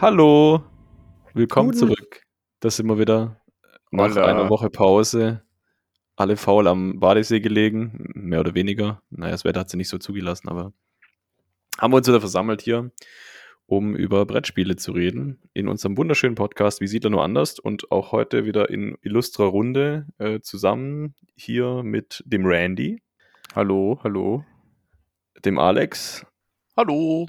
Hallo, willkommen Guten. zurück. Das sind wir wieder nach Hola. einer Woche Pause. Alle faul am Badesee gelegen, mehr oder weniger. Naja, das Wetter hat sie nicht so zugelassen, aber haben wir uns wieder versammelt hier, um über Brettspiele zu reden. In unserem wunderschönen Podcast Wie sieht er nur anders? Und auch heute wieder in illustrer Runde äh, zusammen hier mit dem Randy. Hallo, hallo. Dem Alex. Hallo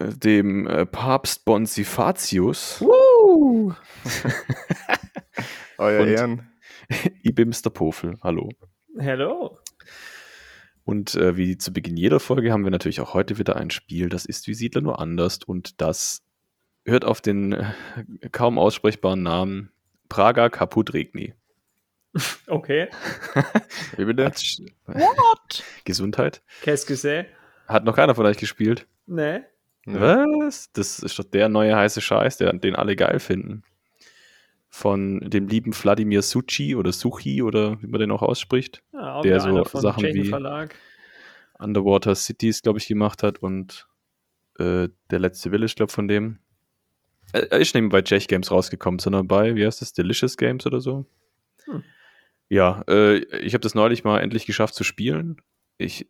dem äh, Papst Bonifatius. Woo! Euer Ehren. Ibimster Pofel, hallo. Hallo. Und äh, wie zu Beginn jeder Folge haben wir natürlich auch heute wieder ein Spiel, das ist wie Siedler nur anders und das hört auf den äh, kaum aussprechbaren Namen Praga Kaput Regni. Okay. wie bitte? What? Gesundheit. Qu'est-ce que c'est? Hat noch keiner von euch gespielt? Nee. Was? Das ist doch der neue heiße Scheiß, der, den alle geil finden. Von dem lieben Wladimir Suchi oder Suchi oder wie man den auch ausspricht. Ja, der so Sachen wie Verlag. Underwater Cities, glaube ich, gemacht hat und äh, der letzte Village, glaube ich, von dem. Er ist nicht bei Czech Games rausgekommen, sondern bei, wie heißt das, Delicious Games oder so. Hm. Ja, äh, ich habe das neulich mal endlich geschafft zu spielen. Ich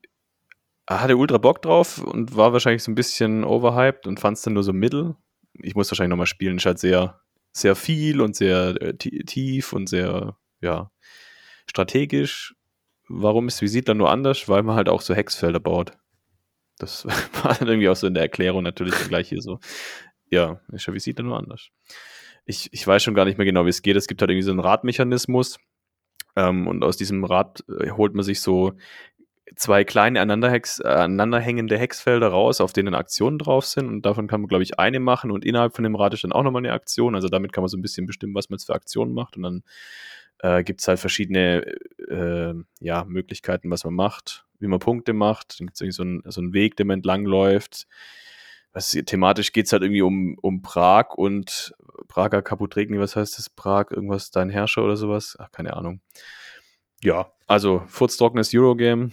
hatte ultra Bock drauf und war wahrscheinlich so ein bisschen overhyped und fand es dann nur so mittel. Ich muss wahrscheinlich nochmal spielen. Ist halt sehr, sehr viel und sehr äh, tief und sehr, ja, strategisch. Warum ist Visit dann nur anders? Weil man halt auch so Hexfelder baut. Das war dann irgendwie auch so in der Erklärung natürlich gleich hier so. Ja, ist ja Visit dann nur anders. Ich, ich weiß schon gar nicht mehr genau, wie es geht. Es gibt halt irgendwie so einen Radmechanismus. Ähm, und aus diesem Rad äh, holt man sich so zwei kleine aneinanderhex, aneinanderhängende Hexfelder raus, auf denen Aktionen drauf sind. Und davon kann man, glaube ich, eine machen. Und innerhalb von dem Rad ist dann auch nochmal eine Aktion. Also damit kann man so ein bisschen bestimmen, was man jetzt für Aktionen macht. Und dann äh, gibt es halt verschiedene äh, ja, Möglichkeiten, was man macht, wie man Punkte macht. Dann gibt es irgendwie so, ein, so einen Weg, den man entlang läuft. Was, thematisch geht es halt irgendwie um, um Prag und Prager Kaputregni, was heißt das? Prag, irgendwas, dein Herrscher oder sowas? Ach, keine Ahnung. Ja, also furztrockenes Eurogame,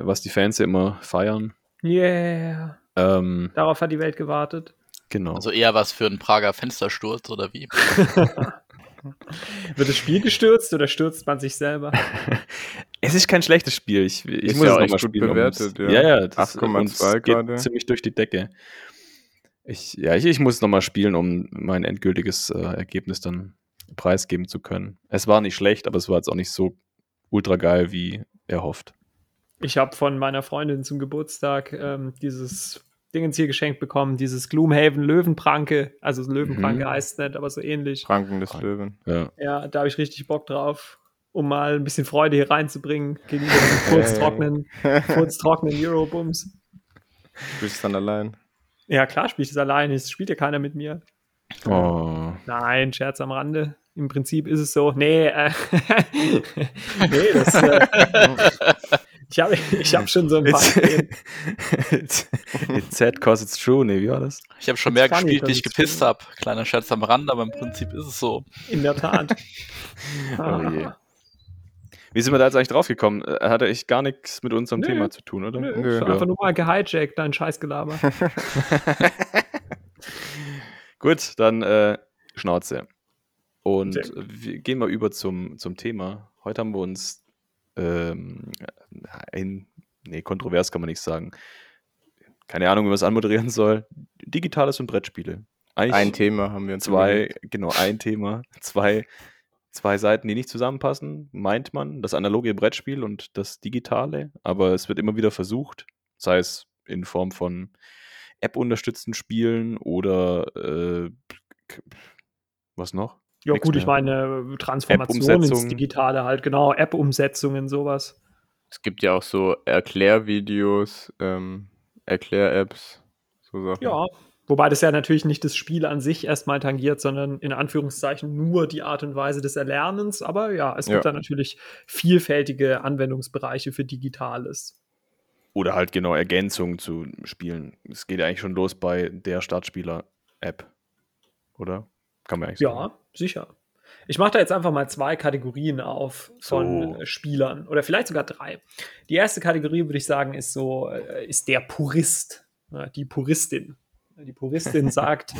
was die Fans ja immer feiern. Yeah. Ähm, Darauf hat die Welt gewartet. Genau. Also eher was für einen Prager Fenstersturz oder wie? Wird das Spiel gestürzt oder stürzt man sich selber? es ist kein schlechtes Spiel. Ich, ich muss ja es nochmal spielen. bewertet, ja. ja, ja 8,2 gerade. Ziemlich durch die Decke. Ich, ja, ich, ich muss es nochmal spielen, um mein endgültiges äh, Ergebnis dann preisgeben zu können. Es war nicht schlecht, aber es war jetzt auch nicht so ultra geil, wie er hofft. Ich habe von meiner Freundin zum Geburtstag ähm, dieses Dingens hier geschenkt bekommen, dieses Gloomhaven Löwenpranke. Also Löwenpranke mhm. heißt es nicht, aber so ähnlich. Pranken des Löwen. Ja, ja da habe ich richtig Bock drauf, um mal ein bisschen Freude hier reinzubringen gegenüber den kurztrockenen, kurztrockenen Eurobums. Spielst du dann allein? Ja, klar spiele ich das allein. Es spielt ja keiner mit mir. Oh. Nein, Scherz am Rande. Im Prinzip ist es so. Nee, äh, nee, das. Äh, Ich habe ich hab schon so ein paar it's, it's sad cause it's true, nee, wie war das? Ich habe schon mehr gespielt, wie ich gepisst habe. Kleiner Scherz am Rand, aber im Prinzip ist es so. In der Tat. oh je. Wie sind wir da jetzt eigentlich draufgekommen? Äh, Hatte ich gar nichts mit unserem Nö. Thema zu tun, oder? Nö, Nö. Einfach nur mal gehijackt, dein Scheißgelaber. Gut, dann äh, Schnauze. Und wir gehen mal über zum, zum Thema. Heute haben wir uns ähm, ein, nee, kontrovers kann man nicht sagen. Keine Ahnung, wie man es anmoderieren soll. Digitales und Brettspiele. Eigentlich ein Thema haben wir uns zwei, überlegt. genau, ein Thema, zwei, zwei Seiten, die nicht zusammenpassen, meint man, das analoge Brettspiel und das digitale, aber es wird immer wieder versucht, sei es in Form von App-unterstützten Spielen oder äh, was noch? Ja, gut, mehr. ich meine, Transformation ins Digitale halt, genau, App-Umsetzungen, sowas. Es gibt ja auch so Erklärvideos, ähm, Erklär-Apps, so Sachen. Ja, wobei das ja natürlich nicht das Spiel an sich erstmal tangiert, sondern in Anführungszeichen nur die Art und Weise des Erlernens. Aber ja, es gibt ja. da natürlich vielfältige Anwendungsbereiche für Digitales. Oder halt genau Ergänzungen zu Spielen. Es geht ja eigentlich schon los bei der Startspieler-App, oder? Kann man eigentlich ja, sagen. Sicher. Ich mache da jetzt einfach mal zwei Kategorien auf von so. Spielern oder vielleicht sogar drei. Die erste Kategorie würde ich sagen ist so äh, ist der Purist, ne, die Puristin. Die Puristin sagt,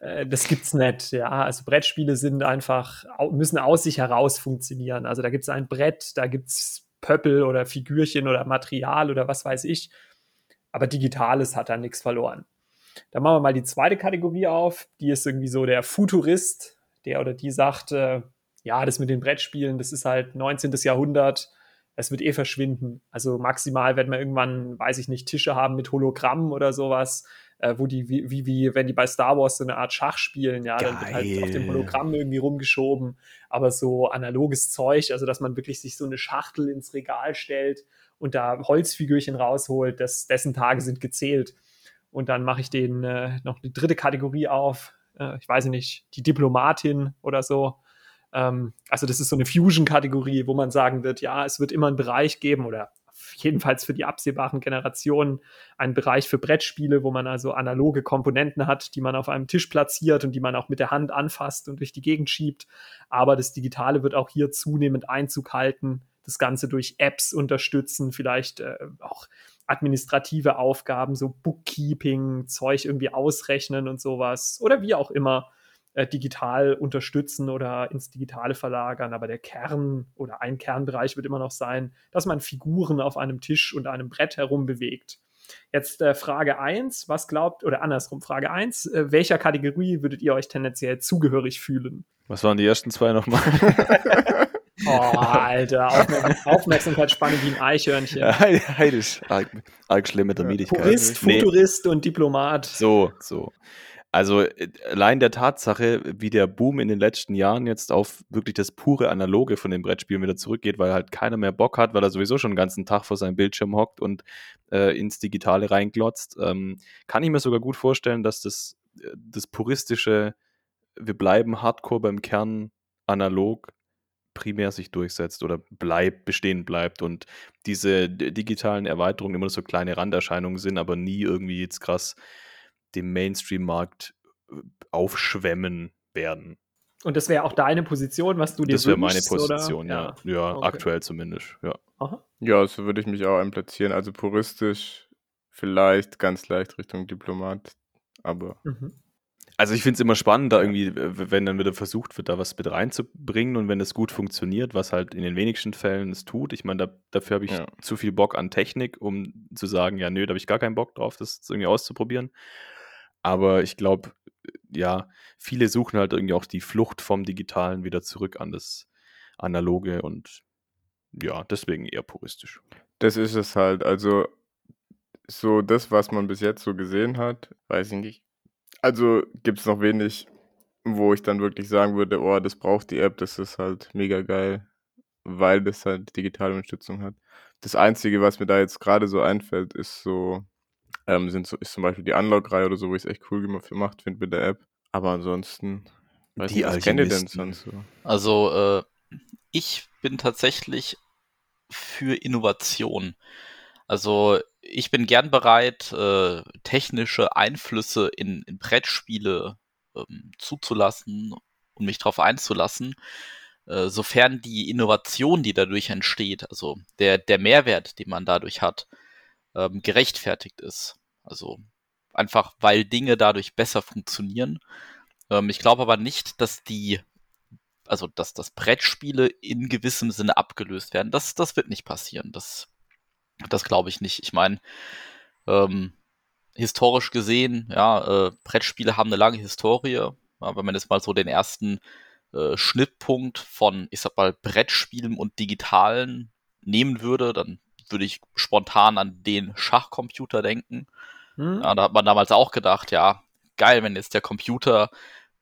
äh, das gibt's nicht. Ja, also Brettspiele sind einfach, müssen aus sich heraus funktionieren. Also da gibt's ein Brett, da gibt's Pöppel oder Figürchen oder Material oder was weiß ich. Aber Digitales hat da nichts verloren. Dann machen wir mal die zweite Kategorie auf. Die ist irgendwie so der Futurist, der oder die sagt, äh, ja, das mit den Brettspielen, das ist halt 19. Jahrhundert, es wird eh verschwinden. Also maximal werden wir irgendwann, weiß ich nicht, Tische haben mit Hologrammen oder sowas, äh, wo die, wie, wie, wie, wenn die bei Star Wars so eine Art Schach spielen, ja, Geil. dann wird halt auf dem Hologramm irgendwie rumgeschoben. Aber so analoges Zeug, also dass man wirklich sich so eine Schachtel ins Regal stellt und da Holzfigürchen rausholt, das, dessen Tage sind gezählt. Und dann mache ich den äh, noch eine dritte Kategorie auf. Äh, ich weiß nicht, die Diplomatin oder so. Ähm, also das ist so eine Fusion-Kategorie, wo man sagen wird, ja, es wird immer einen Bereich geben oder jedenfalls für die absehbaren Generationen einen Bereich für Brettspiele, wo man also analoge Komponenten hat, die man auf einem Tisch platziert und die man auch mit der Hand anfasst und durch die Gegend schiebt. Aber das Digitale wird auch hier zunehmend Einzug halten, das Ganze durch Apps unterstützen, vielleicht äh, auch administrative Aufgaben, so Bookkeeping, Zeug irgendwie ausrechnen und sowas oder wie auch immer äh, digital unterstützen oder ins Digitale verlagern. Aber der Kern oder ein Kernbereich wird immer noch sein, dass man Figuren auf einem Tisch und einem Brett herum bewegt. Jetzt äh, Frage 1, was glaubt, oder andersrum, Frage 1, äh, welcher Kategorie würdet ihr euch tendenziell zugehörig fühlen? Was waren die ersten zwei nochmal? oh, Alter, Aufmerksam Aufmerksamkeitsspanne wie ein Eichhörnchen. Ja, heidisch, arg, arg schlimm mit der Miedigkeit. Purist, Futurist nee. und Diplomat. So, so. Also äh, allein der Tatsache, wie der Boom in den letzten Jahren jetzt auf wirklich das pure Analoge von den Brettspielen wieder zurückgeht, weil halt keiner mehr Bock hat, weil er sowieso schon den ganzen Tag vor seinem Bildschirm hockt und äh, ins Digitale reinglotzt, ähm, kann ich mir sogar gut vorstellen, dass das, äh, das puristische, wir bleiben hardcore beim Kern analog primär sich durchsetzt oder bleibt, bestehen bleibt und diese digitalen Erweiterungen immer so kleine Randerscheinungen sind, aber nie irgendwie jetzt krass dem Mainstream-Markt äh, aufschwemmen werden. Und das wäre auch deine Position, was du dir Das wäre meine Position, oder? ja. Ja, ja okay. aktuell zumindest, ja. Aha. Ja, so würde ich mich auch einplatzieren. Also puristisch vielleicht ganz leicht Richtung Diplomat, aber mhm. Also ich finde es immer spannend, da irgendwie, wenn dann wieder versucht wird, da was mit reinzubringen und wenn es gut funktioniert, was halt in den wenigsten Fällen es tut. Ich meine, da, dafür habe ich ja. zu viel Bock an Technik, um zu sagen, ja, nö, da habe ich gar keinen Bock drauf, das irgendwie auszuprobieren. Aber ich glaube, ja, viele suchen halt irgendwie auch die Flucht vom Digitalen wieder zurück an das Analoge und ja, deswegen eher puristisch. Das ist es halt. Also, so das, was man bis jetzt so gesehen hat, weiß ich nicht. Also gibt es noch wenig, wo ich dann wirklich sagen würde, oh, das braucht die App, das ist halt mega geil, weil das halt digitale Unterstützung hat. Das Einzige, was mir da jetzt gerade so einfällt, ist so ähm, sind so, ist zum Beispiel die Unlock-Reihe oder so, wo ich es echt cool gemacht finde mit der App. Aber ansonsten, weiß die nicht, was kennt ihr denn sonst so? Also, äh, ich bin tatsächlich für Innovation. Also, ich bin gern bereit, äh, technische Einflüsse in, in Brettspiele ähm, zuzulassen und mich darauf einzulassen, äh, sofern die Innovation, die dadurch entsteht, also der, der Mehrwert, den man dadurch hat, ähm, gerechtfertigt ist. Also einfach, weil Dinge dadurch besser funktionieren. Ähm, ich glaube aber nicht, dass die, also dass das Brettspiele in gewissem Sinne abgelöst werden. Das, das wird nicht passieren. Das, das glaube ich nicht. Ich meine, ähm, historisch gesehen, ja, äh, Brettspiele haben eine lange Historie. Ja, wenn man jetzt mal so den ersten äh, Schnittpunkt von, ich sag mal, Brettspielen und Digitalen nehmen würde, dann würde ich spontan an den Schachcomputer denken. Hm. Ja, da hat man damals auch gedacht, ja, geil, wenn jetzt der Computer,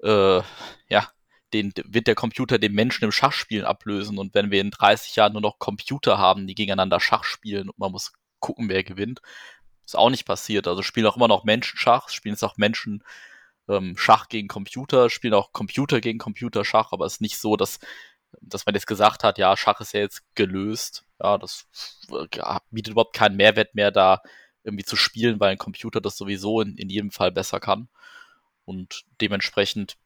äh, ja, den wird der Computer den Menschen im Schachspielen ablösen und wenn wir in 30 Jahren nur noch Computer haben, die gegeneinander Schach spielen und man muss gucken, wer gewinnt, ist auch nicht passiert. Also spielen auch immer noch Menschen Schach, spielen es auch Menschen ähm, Schach gegen Computer, spielen auch Computer gegen Computer Schach, aber es ist nicht so, dass dass man jetzt gesagt hat, ja, Schach ist ja jetzt gelöst. Ja, das ja, bietet überhaupt keinen Mehrwert mehr, da irgendwie zu spielen, weil ein Computer das sowieso in, in jedem Fall besser kann. Und dementsprechend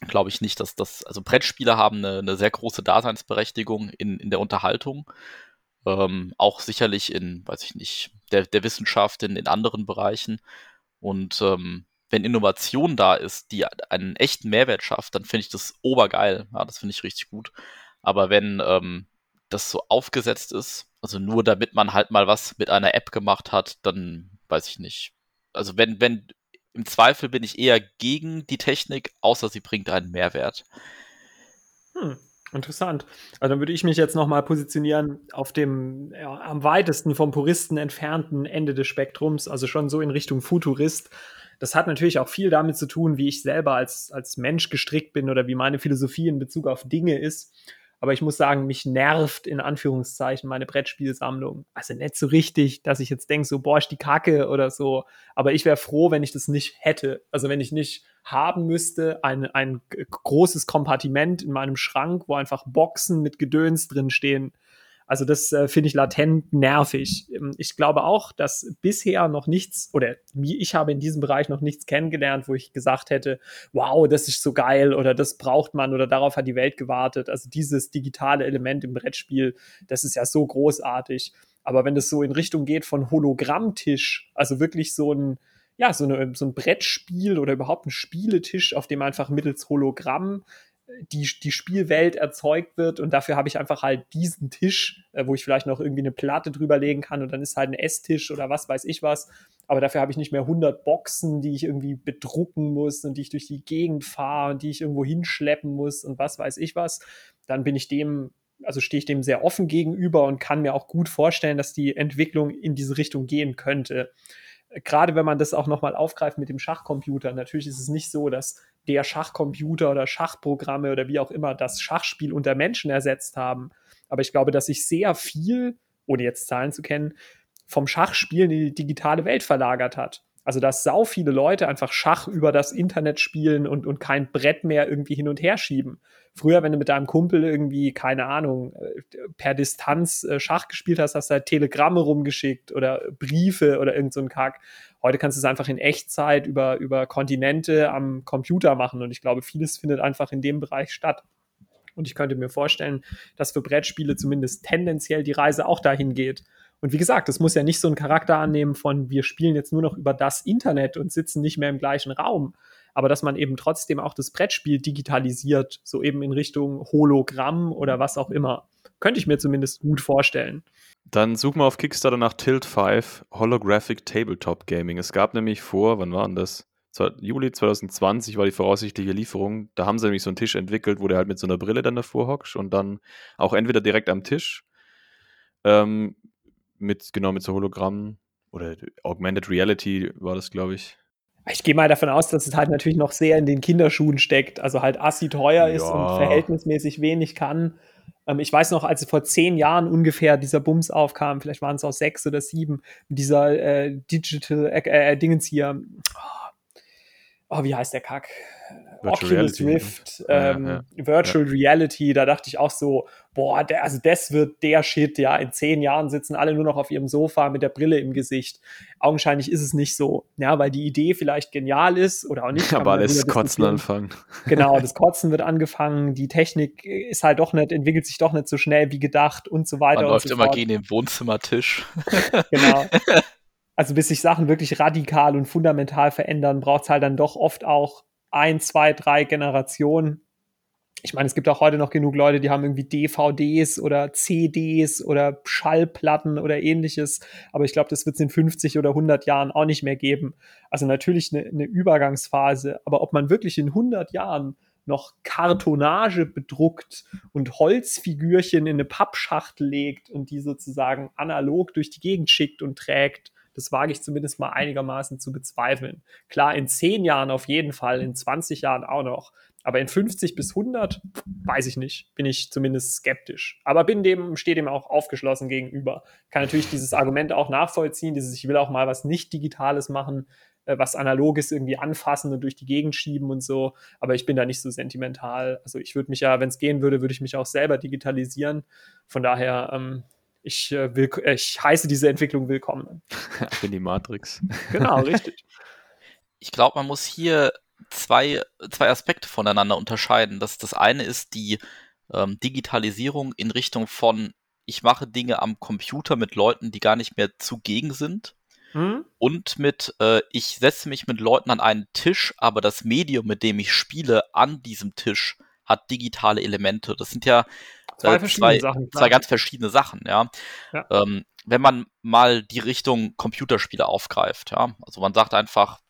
glaube ich nicht, dass das, also Brettspiele haben eine, eine sehr große Daseinsberechtigung in, in der Unterhaltung. Ähm, auch sicherlich in, weiß ich nicht, der, der Wissenschaft, in, in anderen Bereichen. Und ähm, wenn Innovation da ist, die einen echten Mehrwert schafft, dann finde ich das obergeil. Ja, das finde ich richtig gut. Aber wenn ähm, das so aufgesetzt ist, also nur damit man halt mal was mit einer App gemacht hat, dann weiß ich nicht. Also wenn, wenn, im Zweifel bin ich eher gegen die Technik, außer sie bringt einen Mehrwert. Hm, interessant. Also dann würde ich mich jetzt nochmal positionieren auf dem ja, am weitesten vom Puristen entfernten Ende des Spektrums, also schon so in Richtung Futurist. Das hat natürlich auch viel damit zu tun, wie ich selber als, als Mensch gestrickt bin oder wie meine Philosophie in Bezug auf Dinge ist. Aber ich muss sagen, mich nervt in Anführungszeichen meine Brettspielsammlung. Also nicht so richtig, dass ich jetzt denke, so, boah, ist die Kacke oder so. Aber ich wäre froh, wenn ich das nicht hätte. Also wenn ich nicht haben müsste, ein, ein großes Kompartiment in meinem Schrank, wo einfach Boxen mit Gedöns drin stehen also das äh, finde ich latent nervig. Ähm, ich glaube auch, dass bisher noch nichts, oder ich habe in diesem Bereich noch nichts kennengelernt, wo ich gesagt hätte, wow, das ist so geil oder das braucht man oder darauf hat die Welt gewartet. Also dieses digitale Element im Brettspiel, das ist ja so großartig. Aber wenn es so in Richtung geht von Hologrammtisch, also wirklich so ein, ja, so, eine, so ein Brettspiel oder überhaupt ein Spieletisch, auf dem einfach mittels Hologramm die, die Spielwelt erzeugt wird und dafür habe ich einfach halt diesen Tisch, äh, wo ich vielleicht noch irgendwie eine Platte drüber legen kann und dann ist halt ein Esstisch oder was weiß ich was. Aber dafür habe ich nicht mehr 100 Boxen, die ich irgendwie bedrucken muss und die ich durch die Gegend fahre und die ich irgendwo hinschleppen muss und was weiß ich was. Dann bin ich dem, also stehe ich dem sehr offen gegenüber und kann mir auch gut vorstellen, dass die Entwicklung in diese Richtung gehen könnte gerade wenn man das auch nochmal aufgreift mit dem Schachcomputer, natürlich ist es nicht so, dass der Schachcomputer oder Schachprogramme oder wie auch immer das Schachspiel unter Menschen ersetzt haben. Aber ich glaube, dass sich sehr viel, ohne jetzt Zahlen zu kennen, vom Schachspielen in die digitale Welt verlagert hat. Also, dass sau viele Leute einfach Schach über das Internet spielen und, und kein Brett mehr irgendwie hin und her schieben. Früher, wenn du mit deinem Kumpel irgendwie, keine Ahnung, äh, per Distanz äh, Schach gespielt hast, hast du halt Telegramme rumgeschickt oder Briefe oder irgend so ein Kack. Heute kannst du es einfach in Echtzeit über, über Kontinente am Computer machen und ich glaube, vieles findet einfach in dem Bereich statt. Und ich könnte mir vorstellen, dass für Brettspiele zumindest tendenziell die Reise auch dahin geht. Und wie gesagt, es muss ja nicht so einen Charakter annehmen von, wir spielen jetzt nur noch über das Internet und sitzen nicht mehr im gleichen Raum. Aber dass man eben trotzdem auch das Brettspiel digitalisiert, so eben in Richtung Hologramm oder was auch immer. Könnte ich mir zumindest gut vorstellen. Dann suchen wir auf Kickstarter nach Tilt 5 Holographic Tabletop Gaming. Es gab nämlich vor, wann war denn das? Juli 2020 war die voraussichtliche Lieferung. Da haben sie nämlich so einen Tisch entwickelt, wo der halt mit so einer Brille dann davor hockst und dann auch entweder direkt am Tisch ähm, mit, genau, mit so Hologramm oder Augmented Reality war das, glaube ich. Ich gehe mal davon aus, dass es halt natürlich noch sehr in den Kinderschuhen steckt, also halt assi teuer ja. ist und verhältnismäßig wenig kann. Ähm, ich weiß noch, als vor zehn Jahren ungefähr dieser Bums aufkam, vielleicht waren es auch sechs oder sieben, dieser äh, Digital äh, äh, Dingens hier. Oh, oh, wie heißt der Kack? Virtual Oculus Reality. Rift, ähm, ja, ja. Virtual ja. Reality, da dachte ich auch so, boah, der, also das wird der Shit, ja, in zehn Jahren sitzen alle nur noch auf ihrem Sofa mit der Brille im Gesicht. Augenscheinlich ist es nicht so, ja, weil die Idee vielleicht genial ist oder auch nicht. Aber alles Kotzen anfangen. Genau, das Kotzen wird angefangen, die Technik ist halt doch nicht, entwickelt sich doch nicht so schnell wie gedacht und so weiter. Man läuft so immer fort. gegen den Wohnzimmertisch. genau. Also bis sich Sachen wirklich radikal und fundamental verändern, braucht es halt dann doch oft auch ein, zwei, drei Generationen. Ich meine, es gibt auch heute noch genug Leute, die haben irgendwie DVDs oder CDs oder Schallplatten oder ähnliches. Aber ich glaube, das wird es in 50 oder 100 Jahren auch nicht mehr geben. Also natürlich eine, eine Übergangsphase. Aber ob man wirklich in 100 Jahren noch Kartonage bedruckt und Holzfigürchen in eine Pappschachtel legt und die sozusagen analog durch die Gegend schickt und trägt, das wage ich zumindest mal einigermaßen zu bezweifeln. Klar, in zehn Jahren auf jeden Fall, in 20 Jahren auch noch. Aber in 50 bis 100 weiß ich nicht, bin ich zumindest skeptisch. Aber bin dem, stehe dem auch aufgeschlossen gegenüber. Kann natürlich dieses Argument auch nachvollziehen, dieses, ich will auch mal was nicht Digitales machen, äh, was Analoges irgendwie anfassen und durch die Gegend schieben und so. Aber ich bin da nicht so sentimental. Also ich würde mich ja, wenn es gehen würde, würde ich mich auch selber digitalisieren. Von daher, ähm, ich, äh, will, ich heiße diese Entwicklung willkommen. In die Matrix. Genau, richtig. Ich glaube, man muss hier zwei, zwei Aspekte voneinander unterscheiden. Das, das eine ist die ähm, Digitalisierung in Richtung von, ich mache Dinge am Computer mit Leuten, die gar nicht mehr zugegen sind. Mhm. Und mit, äh, ich setze mich mit Leuten an einen Tisch, aber das Medium, mit dem ich spiele, an diesem Tisch hat digitale Elemente. Das sind ja zwei, zwei, Sachen, zwei ganz verschiedene Sachen, ja. ja. Ähm, wenn man mal die Richtung Computerspiele aufgreift, ja, also man sagt einfach,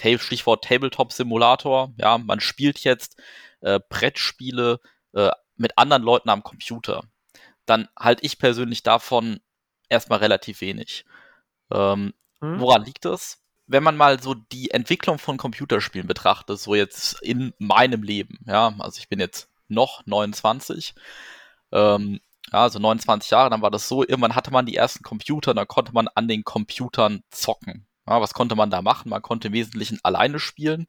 Stichwort Tabletop-Simulator, ja, man spielt jetzt äh, Brettspiele äh, mit anderen Leuten am Computer, dann halte ich persönlich davon erstmal relativ wenig. Ähm, hm. Woran liegt das? Wenn man mal so die Entwicklung von Computerspielen betrachtet, so jetzt in meinem Leben, ja, also ich bin jetzt noch 29, ähm, ja, also 29 Jahre, dann war das so, irgendwann hatte man die ersten Computer, dann konnte man an den Computern zocken. Ja, was konnte man da machen? Man konnte im Wesentlichen alleine spielen.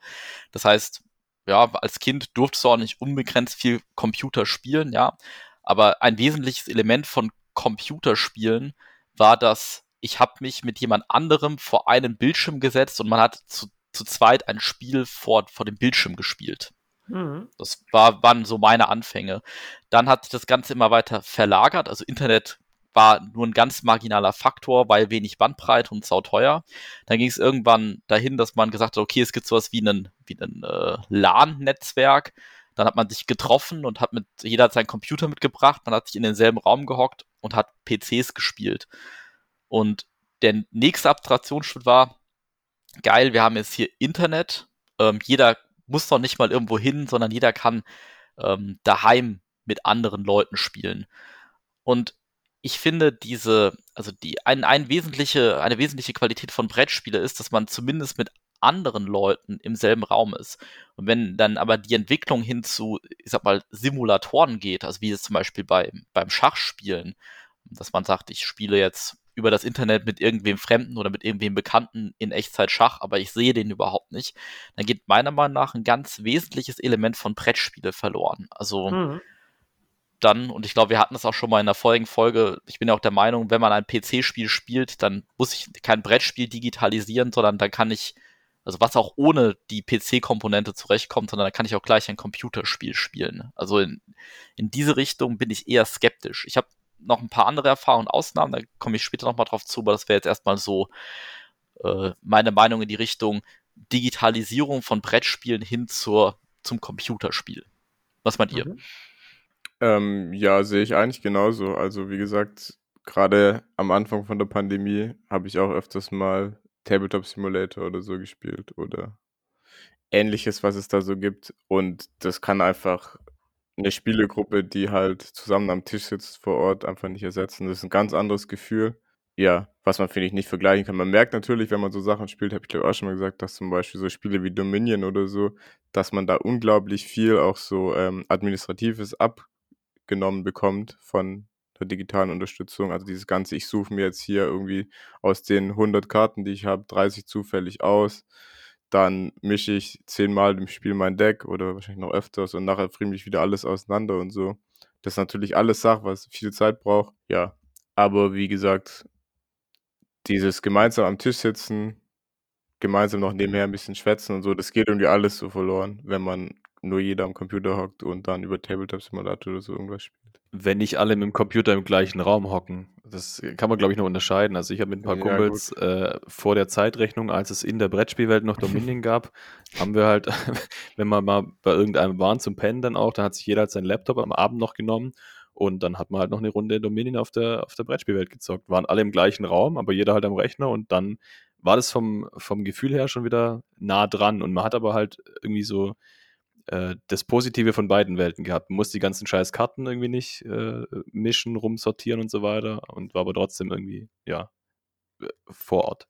Das heißt, ja, als Kind durfte du auch nicht unbegrenzt viel Computer spielen, ja. Aber ein wesentliches Element von Computerspielen war, dass ich habe mich mit jemand anderem vor einen Bildschirm gesetzt und man hat zu, zu zweit ein Spiel vor, vor dem Bildschirm gespielt. Mhm. Das war, waren so meine Anfänge. Dann hat sich das Ganze immer weiter verlagert. Also Internet war nur ein ganz marginaler Faktor, weil wenig Bandbreite und sauteuer. Dann ging es irgendwann dahin, dass man gesagt hat, okay, es gibt sowas wie ein, wie äh, LAN-Netzwerk. Dann hat man sich getroffen und hat mit, jeder hat seinen Computer mitgebracht, man hat sich in denselben Raum gehockt und hat PCs gespielt. Und der nächste Abstraktionsschritt war, geil, wir haben jetzt hier Internet. Ähm, jeder muss doch nicht mal irgendwo hin, sondern jeder kann ähm, daheim mit anderen Leuten spielen. Und ich finde diese, also die, ein, ein wesentliche, eine wesentliche Qualität von Brettspiele ist, dass man zumindest mit anderen Leuten im selben Raum ist. Und wenn dann aber die Entwicklung hin zu, ich sag mal, Simulatoren geht, also wie es zum Beispiel bei, beim Schachspielen, dass man sagt, ich spiele jetzt über das Internet mit irgendwem Fremden oder mit irgendwem Bekannten in Echtzeit Schach, aber ich sehe den überhaupt nicht, dann geht meiner Meinung nach ein ganz wesentliches Element von Brettspiele verloren. Also mhm dann, und ich glaube, wir hatten das auch schon mal in der vorigen Folge, ich bin ja auch der Meinung, wenn man ein PC-Spiel spielt, dann muss ich kein Brettspiel digitalisieren, sondern dann kann ich, also was auch ohne die PC-Komponente zurechtkommt, sondern dann kann ich auch gleich ein Computerspiel spielen. Also in, in diese Richtung bin ich eher skeptisch. Ich habe noch ein paar andere Erfahrungen und Ausnahmen, da komme ich später nochmal drauf zu, aber das wäre jetzt erstmal so äh, meine Meinung in die Richtung Digitalisierung von Brettspielen hin zur, zum Computerspiel. Was meint mhm. ihr? Ähm, ja, sehe ich eigentlich genauso. Also wie gesagt, gerade am Anfang von der Pandemie habe ich auch öfters mal Tabletop Simulator oder so gespielt oder ähnliches, was es da so gibt. Und das kann einfach eine Spielegruppe, die halt zusammen am Tisch sitzt vor Ort, einfach nicht ersetzen. Das ist ein ganz anderes Gefühl. Ja, was man, finde ich, nicht vergleichen kann. Man merkt natürlich, wenn man so Sachen spielt, habe ich glaube auch schon mal gesagt, dass zum Beispiel so Spiele wie Dominion oder so, dass man da unglaublich viel auch so ähm, Administratives ab genommen bekommt von der digitalen Unterstützung. Also dieses Ganze, ich suche mir jetzt hier irgendwie aus den 100 Karten, die ich habe, 30 zufällig aus. Dann mische ich zehnmal im Spiel mein Deck oder wahrscheinlich noch öfters und nachher friemel ich wieder alles auseinander und so. Das ist natürlich alles Sache, was viel Zeit braucht. Ja, aber wie gesagt, dieses gemeinsam am Tisch sitzen, gemeinsam noch nebenher ein bisschen schwätzen und so, das geht irgendwie alles so verloren, wenn man nur jeder am Computer hockt und dann über Tabletop Simulator oder so irgendwas spielt. Wenn nicht alle mit dem Computer im gleichen Raum hocken. Das kann man, glaube ich, noch unterscheiden. Also ich habe mit ein paar ja, Kumpels äh, vor der Zeitrechnung, als es in der Brettspielwelt noch Dominion gab, haben wir halt, wenn wir mal bei irgendeinem waren zum Pennen dann auch, dann hat sich jeder halt seinen Laptop am Abend noch genommen und dann hat man halt noch eine Runde Dominion auf der, auf der Brettspielwelt gezockt. Waren alle im gleichen Raum, aber jeder halt am Rechner und dann war das vom, vom Gefühl her schon wieder nah dran. Und man hat aber halt irgendwie so äh, das Positive von beiden Welten gehabt. Man muss die ganzen scheiß Karten irgendwie nicht äh, mischen, rumsortieren und so weiter und war aber trotzdem irgendwie, ja, äh, vor Ort.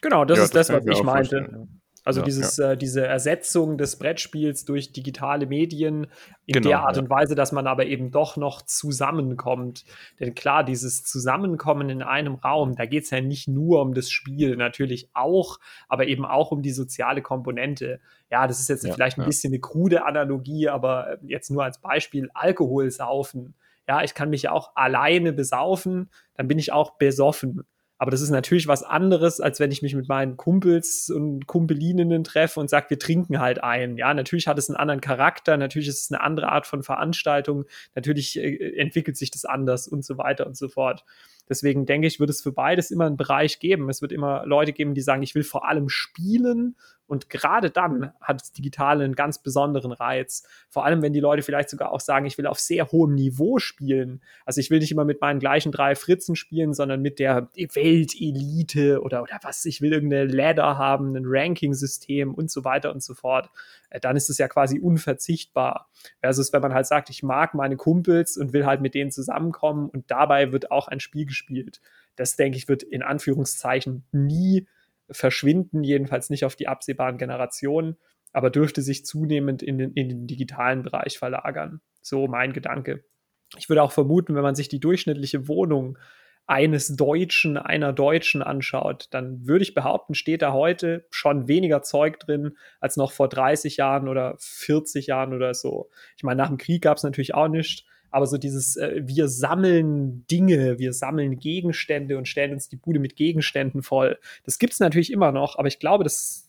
Genau, das ja, ist das, das was ich meinte. Also ja, dieses, ja. Äh, diese Ersetzung des Brettspiels durch digitale Medien in genau, der Art ja. und Weise, dass man aber eben doch noch zusammenkommt. Denn klar, dieses Zusammenkommen in einem Raum, da geht es ja nicht nur um das Spiel, natürlich auch, aber eben auch um die soziale Komponente. Ja, das ist jetzt vielleicht ein bisschen eine krude Analogie, aber äh, jetzt nur als Beispiel Alkohol saufen. Ja, ich kann mich ja auch alleine besaufen, dann bin ich auch besoffen. Aber das ist natürlich was anderes, als wenn ich mich mit meinen Kumpels und Kumpelininnen treffe und sage, wir trinken halt ein. Ja, natürlich hat es einen anderen Charakter, natürlich ist es eine andere Art von Veranstaltung, natürlich äh, entwickelt sich das anders und so weiter und so fort. Deswegen denke ich, wird es für beides immer einen Bereich geben. Es wird immer Leute geben, die sagen, ich will vor allem spielen und gerade dann hat das Digitale einen ganz besonderen Reiz. Vor allem, wenn die Leute vielleicht sogar auch sagen, ich will auf sehr hohem Niveau spielen. Also ich will nicht immer mit meinen gleichen drei Fritzen spielen, sondern mit der Weltelite oder, oder was, ich will irgendeine Ladder haben, ein Ranking-System und so weiter und so fort. Äh, dann ist es ja quasi unverzichtbar. Versus, wenn man halt sagt, ich mag meine Kumpels und will halt mit denen zusammenkommen und dabei wird auch ein Spiel gespielt. Das, denke ich, wird in Anführungszeichen nie verschwinden, jedenfalls nicht auf die absehbaren Generationen, aber dürfte sich zunehmend in den, in den digitalen Bereich verlagern. So mein Gedanke. Ich würde auch vermuten, wenn man sich die durchschnittliche Wohnung eines Deutschen, einer Deutschen anschaut, dann würde ich behaupten, steht da heute schon weniger Zeug drin als noch vor 30 Jahren oder 40 Jahren oder so. Ich meine, nach dem Krieg gab es natürlich auch nichts, aber so dieses, äh, wir sammeln Dinge, wir sammeln Gegenstände und stellen uns die Bude mit Gegenständen voll. Das gibt es natürlich immer noch, aber ich glaube, dass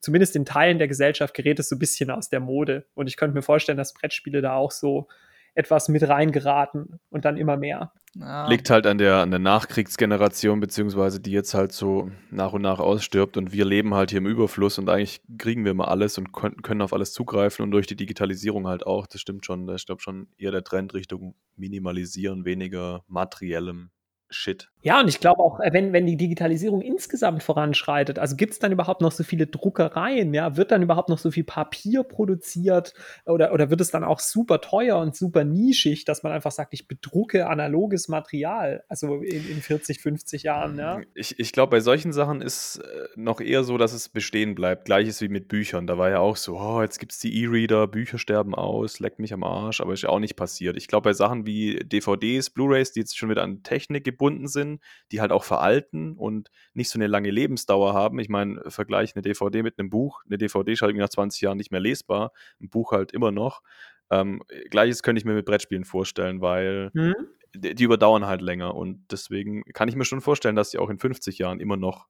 zumindest in Teilen der Gesellschaft gerät es so ein bisschen aus der Mode. Und ich könnte mir vorstellen, dass Brettspiele da auch so etwas mit reingeraten und dann immer mehr. Ja. Liegt halt an der, an der Nachkriegsgeneration, beziehungsweise die jetzt halt so nach und nach ausstirbt und wir leben halt hier im Überfluss und eigentlich kriegen wir immer alles und können auf alles zugreifen und durch die Digitalisierung halt auch. Das stimmt schon. Das ist, schon eher der Trend Richtung Minimalisieren, weniger materiellem Shit. Ja, und ich glaube auch, äh, wenn, wenn die Digitalisierung insgesamt voranschreitet, also gibt es dann überhaupt noch so viele Druckereien, ja, wird dann überhaupt noch so viel Papier produziert oder, oder wird es dann auch super teuer und super nischig, dass man einfach sagt, ich bedrucke analoges Material, also in, in 40, 50 Jahren, ja? Ich, ich glaube, bei solchen Sachen ist äh, noch eher so, dass es bestehen bleibt. Gleiches wie mit Büchern. Da war ja auch so, oh, jetzt gibt es die E-Reader, Bücher sterben aus, leckt mich am Arsch, aber ist ja auch nicht passiert. Ich glaube, bei Sachen wie DVDs, Blu-Rays, die jetzt schon wieder an Technik gebunden sind, sind, die halt auch veralten und nicht so eine lange Lebensdauer haben. Ich meine, vergleiche eine DVD mit einem Buch. Eine DVD ist halt nach 20 Jahren nicht mehr lesbar, ein Buch halt immer noch. Ähm, Gleiches könnte ich mir mit Brettspielen vorstellen, weil mhm. die, die, überdauern halt länger und deswegen kann ich mir schon vorstellen, dass die auch in 50 Jahren immer noch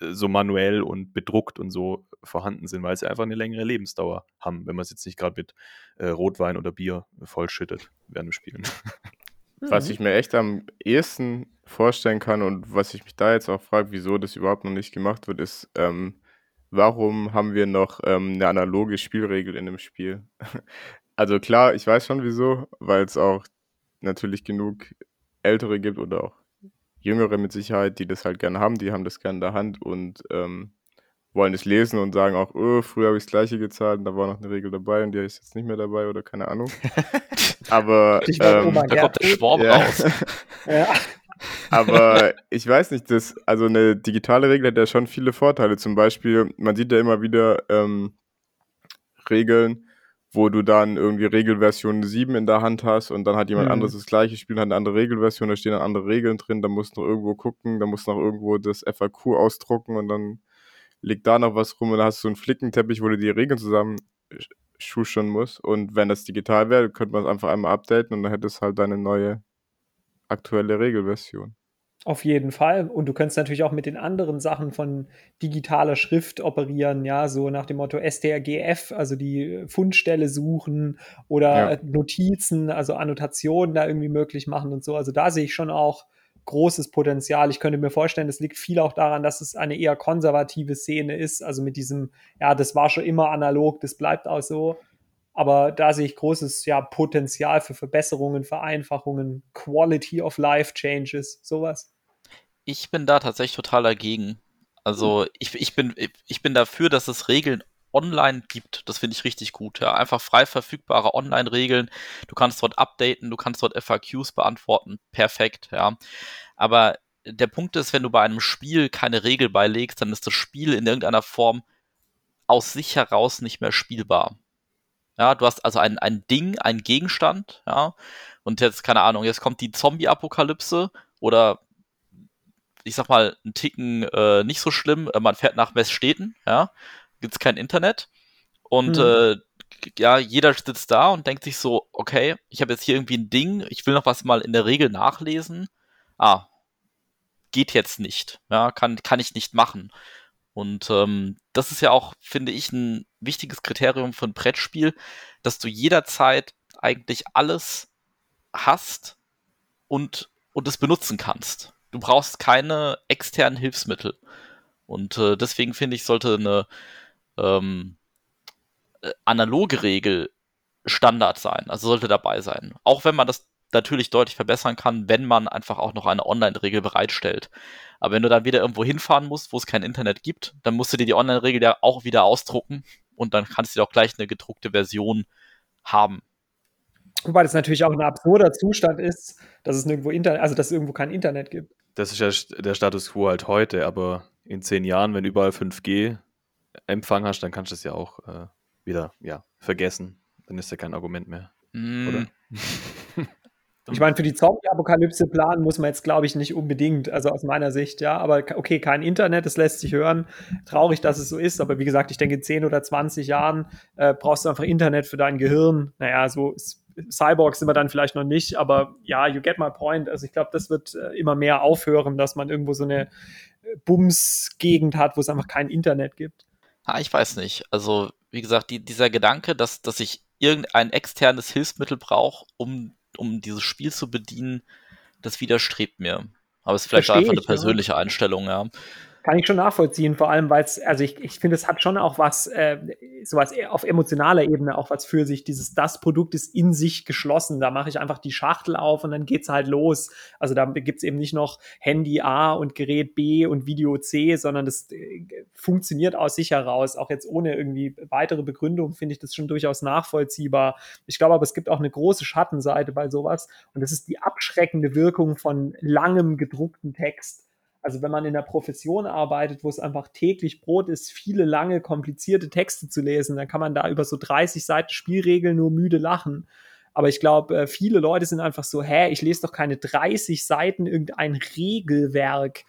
äh, so manuell und bedruckt und so vorhanden sind, weil sie einfach eine längere Lebensdauer haben, wenn man es jetzt nicht gerade mit äh, Rotwein oder Bier vollschüttet während dem Spielen. Was mhm. ich mir echt am ehesten vorstellen kann und was ich mich da jetzt auch frage, wieso das überhaupt noch nicht gemacht wird, ist, ähm, warum haben wir noch ähm, eine analoge Spielregel in dem Spiel? also klar, ich weiß schon wieso, weil es auch natürlich genug Ältere gibt oder auch Jüngere mit Sicherheit, die das halt gerne haben, die haben das gerne in der Hand und ähm, wollen es lesen und sagen auch, oh, früher habe ich das gleiche gezahlt und da war noch eine Regel dabei und die ist jetzt nicht mehr dabei oder keine Ahnung. Aber ähm, da kommt der Schwarm ja. raus. ja. Aber ich weiß nicht, das, also eine digitale Regel hat ja schon viele Vorteile. Zum Beispiel, man sieht ja immer wieder ähm, Regeln, wo du dann irgendwie Regelversion 7 in der Hand hast und dann hat jemand mhm. anderes das gleiche Spiel, hat eine andere Regelversion, da stehen dann andere Regeln drin, da musst du noch irgendwo gucken, da musst du noch irgendwo das FAQ ausdrucken und dann liegt da noch was rum und dann hast du so einen Flickenteppich, wo du die Regeln zusammen schuschern musst. Und wenn das digital wäre, könnte man es einfach einmal updaten und dann hätte es halt eine neue aktuelle Regelversion. Auf jeden Fall. Und du könntest natürlich auch mit den anderen Sachen von digitaler Schrift operieren, ja, so nach dem Motto STRGF, also die Fundstelle suchen oder ja. Notizen, also Annotationen da irgendwie möglich machen und so. Also da sehe ich schon auch großes Potenzial. Ich könnte mir vorstellen, es liegt viel auch daran, dass es eine eher konservative Szene ist. Also mit diesem, ja, das war schon immer analog, das bleibt auch so. Aber da sehe ich großes ja, Potenzial für Verbesserungen, Vereinfachungen, Quality of Life Changes, sowas. Ich bin da tatsächlich total dagegen. Also hm. ich, ich, bin, ich bin dafür, dass es Regeln online gibt. Das finde ich richtig gut. Ja. Einfach frei verfügbare Online-Regeln. Du kannst dort updaten, du kannst dort FAQs beantworten. Perfekt, ja. Aber der Punkt ist, wenn du bei einem Spiel keine Regel beilegst, dann ist das Spiel in irgendeiner Form aus sich heraus nicht mehr spielbar. Ja, du hast also ein, ein Ding, ein Gegenstand, ja, und jetzt, keine Ahnung, jetzt kommt die Zombie-Apokalypse oder ich sag mal, ein Ticken äh, nicht so schlimm, man fährt nach Messstädten, ja, gibt es kein Internet. Und hm. äh, ja, jeder sitzt da und denkt sich so, okay, ich habe jetzt hier irgendwie ein Ding, ich will noch was mal in der Regel nachlesen. Ah, geht jetzt nicht. Ja, kann, kann ich nicht machen. Und ähm, das ist ja auch, finde ich, ein wichtiges Kriterium für ein Brettspiel, dass du jederzeit eigentlich alles hast und und es benutzen kannst. Du brauchst keine externen Hilfsmittel. Und äh, deswegen finde ich, sollte eine ähm, äh, analoge Regel Standard sein, also sollte dabei sein. Auch wenn man das natürlich deutlich verbessern kann, wenn man einfach auch noch eine Online-Regel bereitstellt. Aber wenn du dann wieder irgendwo hinfahren musst, wo es kein Internet gibt, dann musst du dir die Online-Regel ja auch wieder ausdrucken und dann kannst du dir auch gleich eine gedruckte Version haben. Wobei das natürlich auch ein absurder Zustand ist, dass es nirgendwo Internet, also dass es irgendwo kein Internet gibt. Das ist ja der Status quo halt heute, aber in zehn Jahren, wenn überall 5G Empfang hast, dann kannst du das ja auch äh, wieder ja, vergessen. Dann ist ja kein Argument mehr. Mm. Oder? Ich meine, für die Zombie-Apokalypse planen muss man jetzt, glaube ich, nicht unbedingt, also aus meiner Sicht, ja. Aber okay, kein Internet, das lässt sich hören. Traurig, dass es so ist, aber wie gesagt, ich denke, in 10 oder 20 Jahren äh, brauchst du einfach Internet für dein Gehirn. Naja, so Cyborgs sind wir dann vielleicht noch nicht, aber ja, you get my point. Also ich glaube, das wird äh, immer mehr aufhören, dass man irgendwo so eine äh, Bums-Gegend hat, wo es einfach kein Internet gibt. Ah, ich weiß nicht. Also, wie gesagt, die, dieser Gedanke, dass, dass ich irgendein externes Hilfsmittel brauche, um um dieses Spiel zu bedienen, das widerstrebt mir. Aber es ist vielleicht Versteh einfach eine persönliche ja. Einstellung, ja. Kann ich schon nachvollziehen, vor allem, weil es, also ich, ich finde, es hat schon auch was, äh, sowas e, auf emotionaler Ebene auch was für sich. Dieses, das Produkt ist in sich geschlossen. Da mache ich einfach die Schachtel auf und dann geht's halt los. Also da gibt's eben nicht noch Handy A und Gerät B und Video C, sondern das äh, funktioniert aus sich heraus. Auch jetzt ohne irgendwie weitere Begründung finde ich das schon durchaus nachvollziehbar. Ich glaube aber, es gibt auch eine große Schattenseite bei sowas und das ist die abschreckende Wirkung von langem gedruckten Text. Also wenn man in der Profession arbeitet, wo es einfach täglich Brot ist, viele lange, komplizierte Texte zu lesen, dann kann man da über so 30 Seiten Spielregeln nur müde lachen. Aber ich glaube, äh, viele Leute sind einfach so, hä, ich lese doch keine 30 Seiten irgendein Regelwerk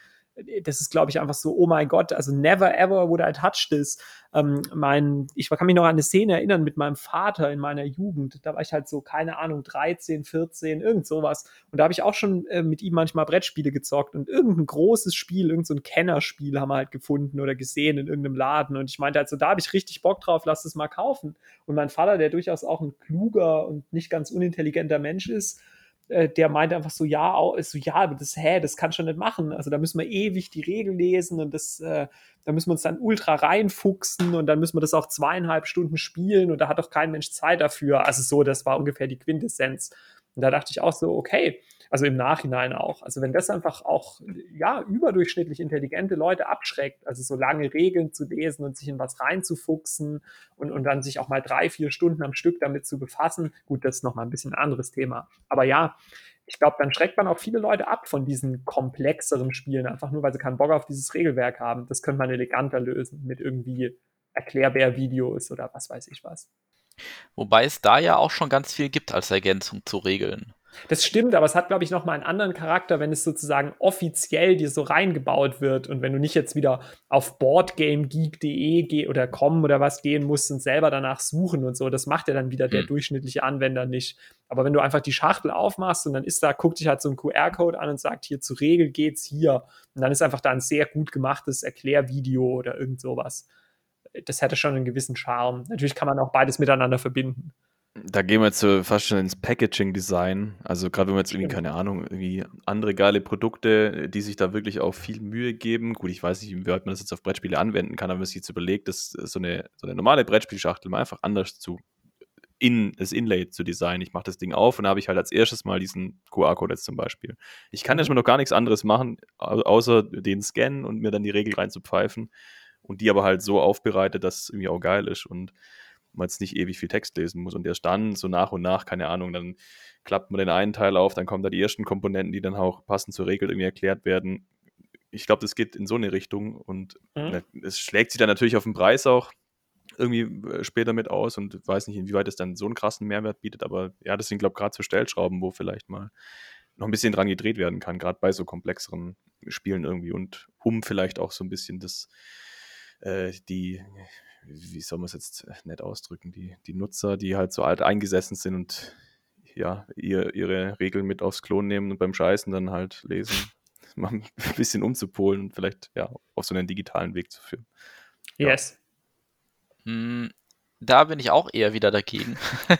das ist, glaube ich, einfach so, oh mein Gott, also never ever would I touch this. Ähm, mein, ich kann mich noch an eine Szene erinnern mit meinem Vater in meiner Jugend. Da war ich halt so, keine Ahnung, 13, 14, irgend sowas. Und da habe ich auch schon äh, mit ihm manchmal Brettspiele gezockt und irgendein großes Spiel, irgendein so Kennerspiel haben wir halt gefunden oder gesehen in irgendeinem Laden. Und ich meinte halt so, da habe ich richtig Bock drauf, lass es mal kaufen. Und mein Vater, der durchaus auch ein kluger und nicht ganz unintelligenter Mensch ist, äh, der meinte einfach so, ja, auch, so, ja, das, hä, das kann schon nicht machen. Also da müssen wir ewig die Regeln lesen und das, äh, da müssen wir uns dann ultra reinfuchsen und dann müssen wir das auch zweieinhalb Stunden spielen und da hat doch kein Mensch Zeit dafür. Also so, das war ungefähr die Quintessenz. Und da dachte ich auch so, okay, also im Nachhinein auch. Also wenn das einfach auch, ja, überdurchschnittlich intelligente Leute abschreckt, also so lange Regeln zu lesen und sich in was reinzufuchsen und, und dann sich auch mal drei, vier Stunden am Stück damit zu befassen, gut, das ist nochmal ein bisschen ein anderes Thema. Aber ja, ich glaube, dann schreckt man auch viele Leute ab von diesen komplexeren Spielen, einfach nur, weil sie keinen Bock auf dieses Regelwerk haben. Das könnte man eleganter lösen mit irgendwie Erklärbär-Videos oder was weiß ich was. Wobei es da ja auch schon ganz viel gibt als Ergänzung zu Regeln. Das stimmt, aber es hat, glaube ich, nochmal einen anderen Charakter, wenn es sozusagen offiziell dir so reingebaut wird und wenn du nicht jetzt wieder auf boardgamegeek.de oder com oder was gehen musst und selber danach suchen und so. Das macht ja dann wieder der hm. durchschnittliche Anwender nicht. Aber wenn du einfach die Schachtel aufmachst und dann ist da, guckt dich halt so ein QR-Code an und sagt, hier zur Regel geht's hier. Und dann ist einfach da ein sehr gut gemachtes Erklärvideo oder irgend sowas. Das hätte schon einen gewissen Charme. Natürlich kann man auch beides miteinander verbinden. Da gehen wir jetzt so fast schon ins Packaging-Design. Also gerade wenn wir jetzt irgendwie, keine Ahnung, irgendwie andere geile Produkte, die sich da wirklich auch viel Mühe geben. Gut, ich weiß nicht, wie weit man das jetzt auf Brettspiele anwenden kann, aber wenn man sich jetzt überlegt, dass so eine, so eine normale Brettspielschachtel mal einfach anders zu in das Inlay zu designen. Ich mache das Ding auf und da habe ich halt als erstes mal diesen QR-Code jetzt zum Beispiel. Ich kann erstmal noch gar nichts anderes machen, außer den scannen und mir dann die Regel reinzupfeifen und die aber halt so aufbereitet, dass es irgendwie auch geil ist und man jetzt nicht ewig viel Text lesen muss. Und erst dann, so nach und nach, keine Ahnung, dann klappt man den einen Teil auf, dann kommen da die ersten Komponenten, die dann auch passend zur Regel irgendwie erklärt werden. Ich glaube, das geht in so eine Richtung und mhm. es schlägt sich dann natürlich auf den Preis auch irgendwie äh, später mit aus und weiß nicht, inwieweit es dann so einen krassen Mehrwert bietet, aber ja, das sind, glaube ich, gerade so Stellschrauben, wo vielleicht mal noch ein bisschen dran gedreht werden kann, gerade bei so komplexeren Spielen irgendwie und um vielleicht auch so ein bisschen das, äh, die, wie soll man es jetzt äh, nett ausdrücken, die, die Nutzer, die halt so alt eingesessen sind und ja, ihr, ihre Regeln mit aufs Klon nehmen und beim Scheißen dann halt lesen, mal ein bisschen umzupolen und vielleicht ja auf so einen digitalen Weg zu führen. Ja. Yes. Hm, da bin ich auch eher wieder dagegen.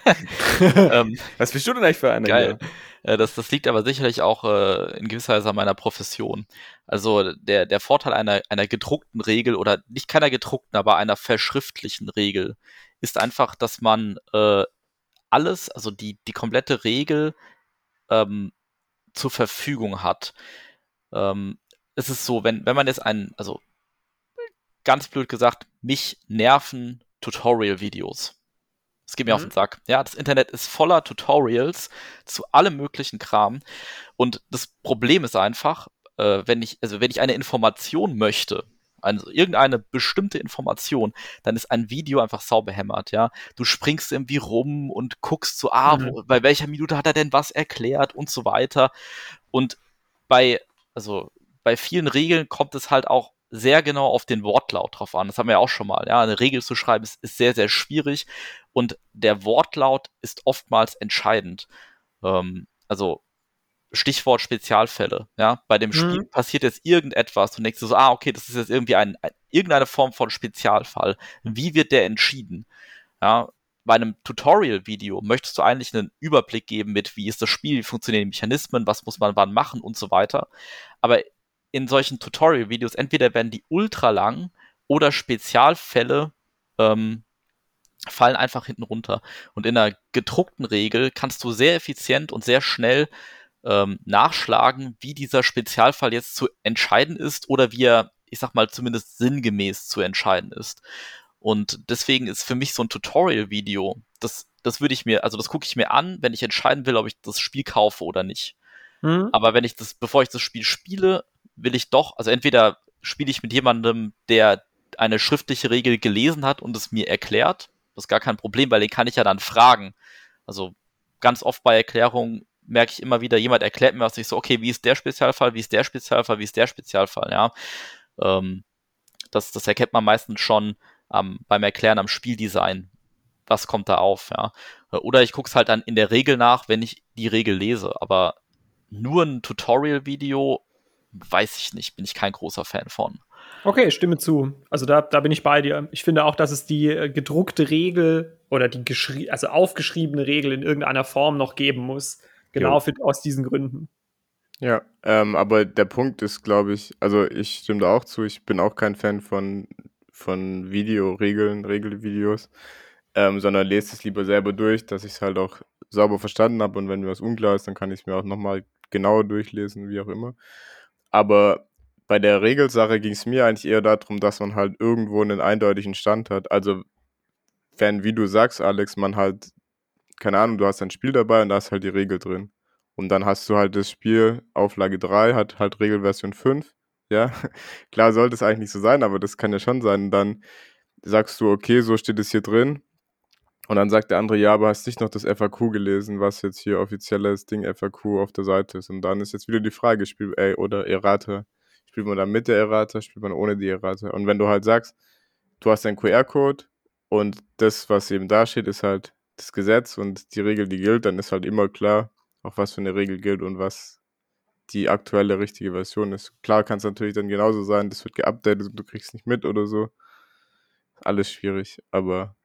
ähm, Was bist du denn eigentlich für eine? Geil. Äh, das, das liegt aber sicherlich auch äh, in gewisser Weise an meiner Profession. Also der, der Vorteil einer, einer gedruckten Regel oder nicht keiner gedruckten, aber einer verschriftlichen Regel ist einfach, dass man äh, alles, also die, die komplette Regel ähm, zur Verfügung hat. Ähm, es ist so, wenn, wenn man jetzt ein, also ganz blöd gesagt, mich nerven Tutorial-Videos. Es geht mir mhm. auf den Sack. Ja, das Internet ist voller Tutorials zu allem möglichen Kram. Und das Problem ist einfach, äh, wenn ich, also wenn ich eine Information möchte, also irgendeine bestimmte Information, dann ist ein Video einfach sauber hämmert, ja. Du springst irgendwie rum und guckst so, ah, mhm. wo, bei welcher Minute hat er denn was erklärt und so weiter. Und bei, also bei vielen Regeln kommt es halt auch sehr genau auf den Wortlaut drauf an. Das haben wir ja auch schon mal. Ja, eine Regel zu schreiben ist, ist sehr, sehr schwierig und der Wortlaut ist oftmals entscheidend. Ähm, also Stichwort Spezialfälle. Ja, bei dem Spiel mhm. passiert jetzt irgendetwas und denkst du so, ah, okay, das ist jetzt irgendwie ein, ein, irgendeine Form von Spezialfall. Wie wird der entschieden? Ja, bei einem Tutorial-Video möchtest du eigentlich einen Überblick geben mit, wie ist das Spiel, wie funktionieren die Mechanismen, was muss man wann machen und so weiter. Aber in solchen Tutorial-Videos, entweder werden die ultra lang oder Spezialfälle ähm, fallen einfach hinten runter. Und in einer gedruckten Regel kannst du sehr effizient und sehr schnell ähm, nachschlagen, wie dieser Spezialfall jetzt zu entscheiden ist oder wie er, ich sag mal, zumindest sinngemäß zu entscheiden ist. Und deswegen ist für mich so ein Tutorial-Video, das, das würde ich mir, also das gucke ich mir an, wenn ich entscheiden will, ob ich das Spiel kaufe oder nicht. Mhm. Aber wenn ich das, bevor ich das Spiel spiele, will ich doch, also entweder spiele ich mit jemandem, der eine schriftliche Regel gelesen hat und es mir erklärt. Das ist gar kein Problem, weil den kann ich ja dann fragen. Also ganz oft bei Erklärungen merke ich immer wieder, jemand erklärt mir was, ich so, okay, wie ist der Spezialfall, wie ist der Spezialfall, wie ist der Spezialfall, ja. Ähm, das, das erkennt man meistens schon ähm, beim Erklären am Spieldesign. Was kommt da auf, ja. Oder ich gucke es halt dann in der Regel nach, wenn ich die Regel lese. Aber nur ein Tutorial-Video weiß ich nicht, bin ich kein großer Fan von. Okay, stimme zu. Also da, da bin ich bei dir. Ich finde auch, dass es die äh, gedruckte Regel oder die geschrie also aufgeschriebene Regel in irgendeiner Form noch geben muss. Genau für, aus diesen Gründen. Ja, ähm, aber der Punkt ist, glaube ich, also ich stimme da auch zu, ich bin auch kein Fan von, von Videoregeln, Regelvideos, ähm, sondern lese es lieber selber durch, dass ich es halt auch sauber verstanden habe und wenn mir was unklar ist, dann kann ich es mir auch nochmal genauer durchlesen, wie auch immer. Aber bei der Regelsache ging es mir eigentlich eher darum, dass man halt irgendwo einen eindeutigen Stand hat. Also, wenn, wie du sagst, Alex, man halt, keine Ahnung, du hast ein Spiel dabei und da ist halt die Regel drin. Und dann hast du halt das Spiel, Auflage 3, hat halt Regelversion 5. Ja, klar sollte es eigentlich nicht so sein, aber das kann ja schon sein. Und dann sagst du, okay, so steht es hier drin. Und dann sagt der andere, ja, aber hast nicht noch das FAQ gelesen, was jetzt hier offizielles Ding FAQ auf der Seite ist. Und dann ist jetzt wieder die Frage, spielt, ey, oder Errata, spielt man dann mit der Errata, spielt man ohne die Errata? Und wenn du halt sagst, du hast einen QR-Code und das, was eben da steht, ist halt das Gesetz und die Regel, die gilt, dann ist halt immer klar, auch was für eine Regel gilt und was die aktuelle richtige Version ist. Klar kann es natürlich dann genauso sein, das wird geupdatet und du kriegst nicht mit oder so. Alles schwierig, aber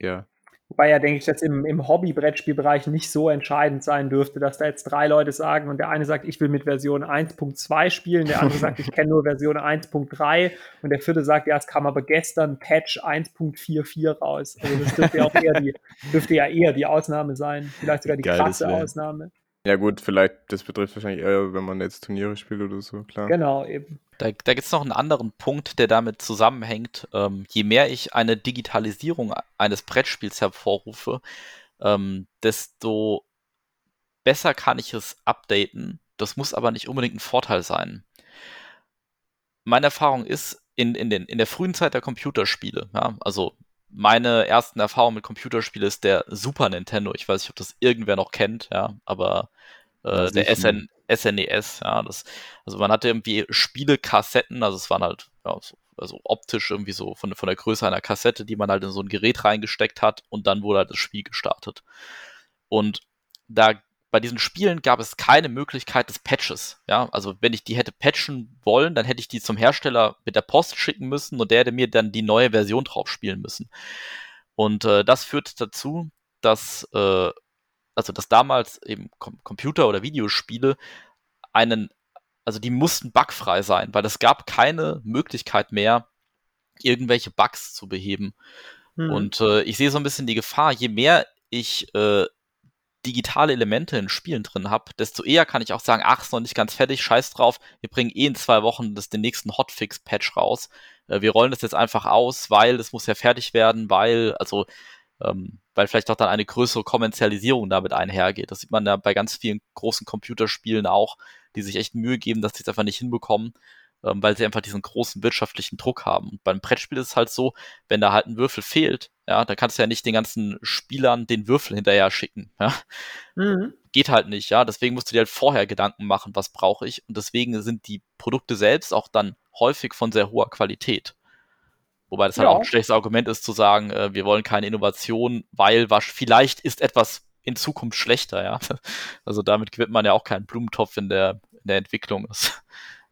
ja. Wobei ja, denke ich, dass im, im Hobby-Brettspielbereich nicht so entscheidend sein dürfte, dass da jetzt drei Leute sagen und der eine sagt, ich will mit Version 1.2 spielen, der andere sagt, ich kenne nur Version 1.3 und der vierte sagt, ja, es kam aber gestern Patch 1.44 raus. Also das dürfte ja auch eher die, dürfte ja eher die Ausnahme sein, vielleicht sogar die Geil, krasse Ausnahme. Ja gut, vielleicht, das betrifft wahrscheinlich eher, wenn man jetzt Turniere spielt oder so, klar. Genau, eben. Da, da gibt es noch einen anderen Punkt, der damit zusammenhängt. Ähm, je mehr ich eine Digitalisierung eines Brettspiels hervorrufe, ähm, desto besser kann ich es updaten. Das muss aber nicht unbedingt ein Vorteil sein. Meine Erfahrung ist, in, in, den, in der frühen Zeit der Computerspiele, ja, also meine ersten Erfahrungen mit Computerspielen ist der Super Nintendo. Ich weiß nicht, ob das irgendwer noch kennt, ja, aber äh, der SN, SNES, ja, das, also man hatte irgendwie Spielekassetten, also es waren halt, ja, so, also optisch irgendwie so von, von der Größe einer Kassette, die man halt in so ein Gerät reingesteckt hat und dann wurde halt das Spiel gestartet. Und da bei diesen Spielen gab es keine Möglichkeit des Patches. Ja, also wenn ich die hätte patchen wollen, dann hätte ich die zum Hersteller mit der Post schicken müssen und der hätte mir dann die neue Version drauf spielen müssen. Und äh, das führt dazu, dass, äh, also dass damals eben Com Computer- oder Videospiele einen, also die mussten bugfrei sein, weil es gab keine Möglichkeit mehr, irgendwelche Bugs zu beheben. Mhm. Und äh, ich sehe so ein bisschen die Gefahr, je mehr ich äh, digitale Elemente in Spielen drin habe, desto eher kann ich auch sagen, ach, ist noch nicht ganz fertig, scheiß drauf, wir bringen eh in zwei Wochen das, den nächsten Hotfix-Patch raus. Äh, wir rollen das jetzt einfach aus, weil es muss ja fertig werden, weil, also, ähm, weil vielleicht auch dann eine größere Kommerzialisierung damit einhergeht. Das sieht man ja bei ganz vielen großen Computerspielen auch, die sich echt Mühe geben, dass sie es einfach nicht hinbekommen ähm, weil sie einfach diesen großen wirtschaftlichen Druck haben. Und beim Brettspiel ist es halt so, wenn da halt ein Würfel fehlt, ja, dann kannst du ja nicht den ganzen Spielern den Würfel hinterher schicken. Ja? Mhm. Geht halt nicht, ja. Deswegen musst du dir halt vorher Gedanken machen, was brauche ich. Und deswegen sind die Produkte selbst auch dann häufig von sehr hoher Qualität. Wobei das halt auch ein schlechtes Argument ist zu sagen, äh, wir wollen keine Innovation, weil was vielleicht ist etwas in Zukunft schlechter, ja. Also damit gewinnt man ja auch keinen Blumentopf in der, in der Entwicklung. Das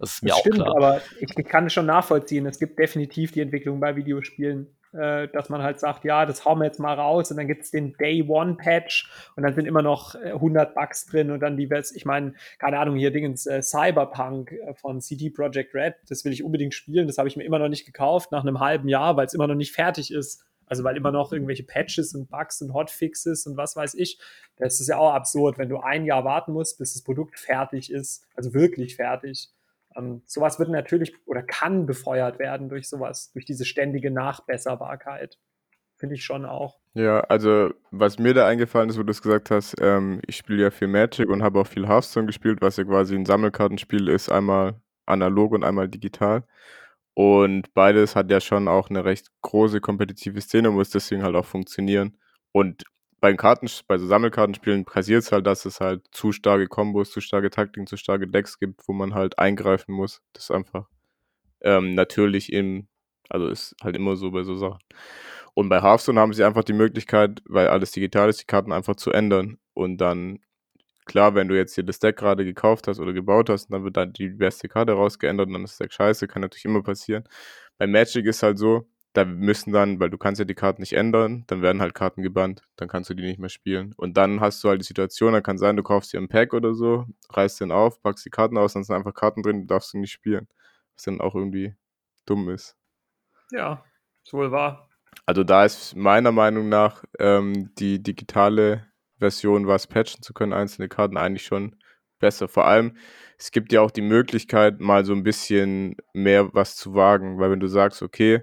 das ist mir das auch stimmt, klar. Aber ich, ich kann es schon nachvollziehen. Es gibt definitiv die Entwicklung bei Videospielen, äh, dass man halt sagt, ja, das hauen wir jetzt mal raus und dann gibt es den Day One Patch und dann sind immer noch 100 äh, Bugs drin und dann die, ich meine, keine Ahnung, hier Dingens äh, Cyberpunk äh, von CD Projekt Red, das will ich unbedingt spielen, das habe ich mir immer noch nicht gekauft nach einem halben Jahr, weil es immer noch nicht fertig ist. Also weil immer noch irgendwelche Patches und Bugs und Hotfixes und was weiß ich. Das ist ja auch absurd, wenn du ein Jahr warten musst, bis das Produkt fertig ist, also wirklich fertig. Ähm, sowas wird natürlich oder kann befeuert werden durch sowas, durch diese ständige Nachbesserbarkeit. Finde ich schon auch. Ja, also was mir da eingefallen ist, wo du es gesagt hast, ähm, ich spiele ja viel Magic und habe auch viel Hearthstone gespielt, was ja quasi ein Sammelkartenspiel ist, einmal analog und einmal digital. Und beides hat ja schon auch eine recht große kompetitive Szene und muss deswegen halt auch funktionieren. Und bei Karten, bei so Sammelkartenspielen passiert es halt, dass es halt zu starke Kombos, zu starke Taktiken, zu starke Decks gibt, wo man halt eingreifen muss. Das ist einfach ähm, natürlich im, also ist halt immer so bei so Sachen. Und bei Hearthstone haben sie einfach die Möglichkeit, weil alles digital ist, die Karten einfach zu ändern. Und dann, klar, wenn du jetzt hier das Deck gerade gekauft hast oder gebaut hast, dann wird dann die beste Karte rausgeändert und dann ist das Deck scheiße, kann natürlich immer passieren. Bei Magic ist halt so, da müssen dann, weil du kannst ja die Karten nicht ändern, dann werden halt Karten gebannt, dann kannst du die nicht mehr spielen. Und dann hast du halt die Situation, da kann sein, du kaufst dir ein Pack oder so, reißt den auf, packst die Karten aus, dann sind einfach Karten drin, du darfst sie nicht spielen. Was dann auch irgendwie dumm ist. Ja, ist wohl wahr. Also da ist meiner Meinung nach ähm, die digitale Version, was patchen zu können, einzelne Karten eigentlich schon besser. Vor allem, es gibt ja auch die Möglichkeit, mal so ein bisschen mehr was zu wagen, weil wenn du sagst, okay,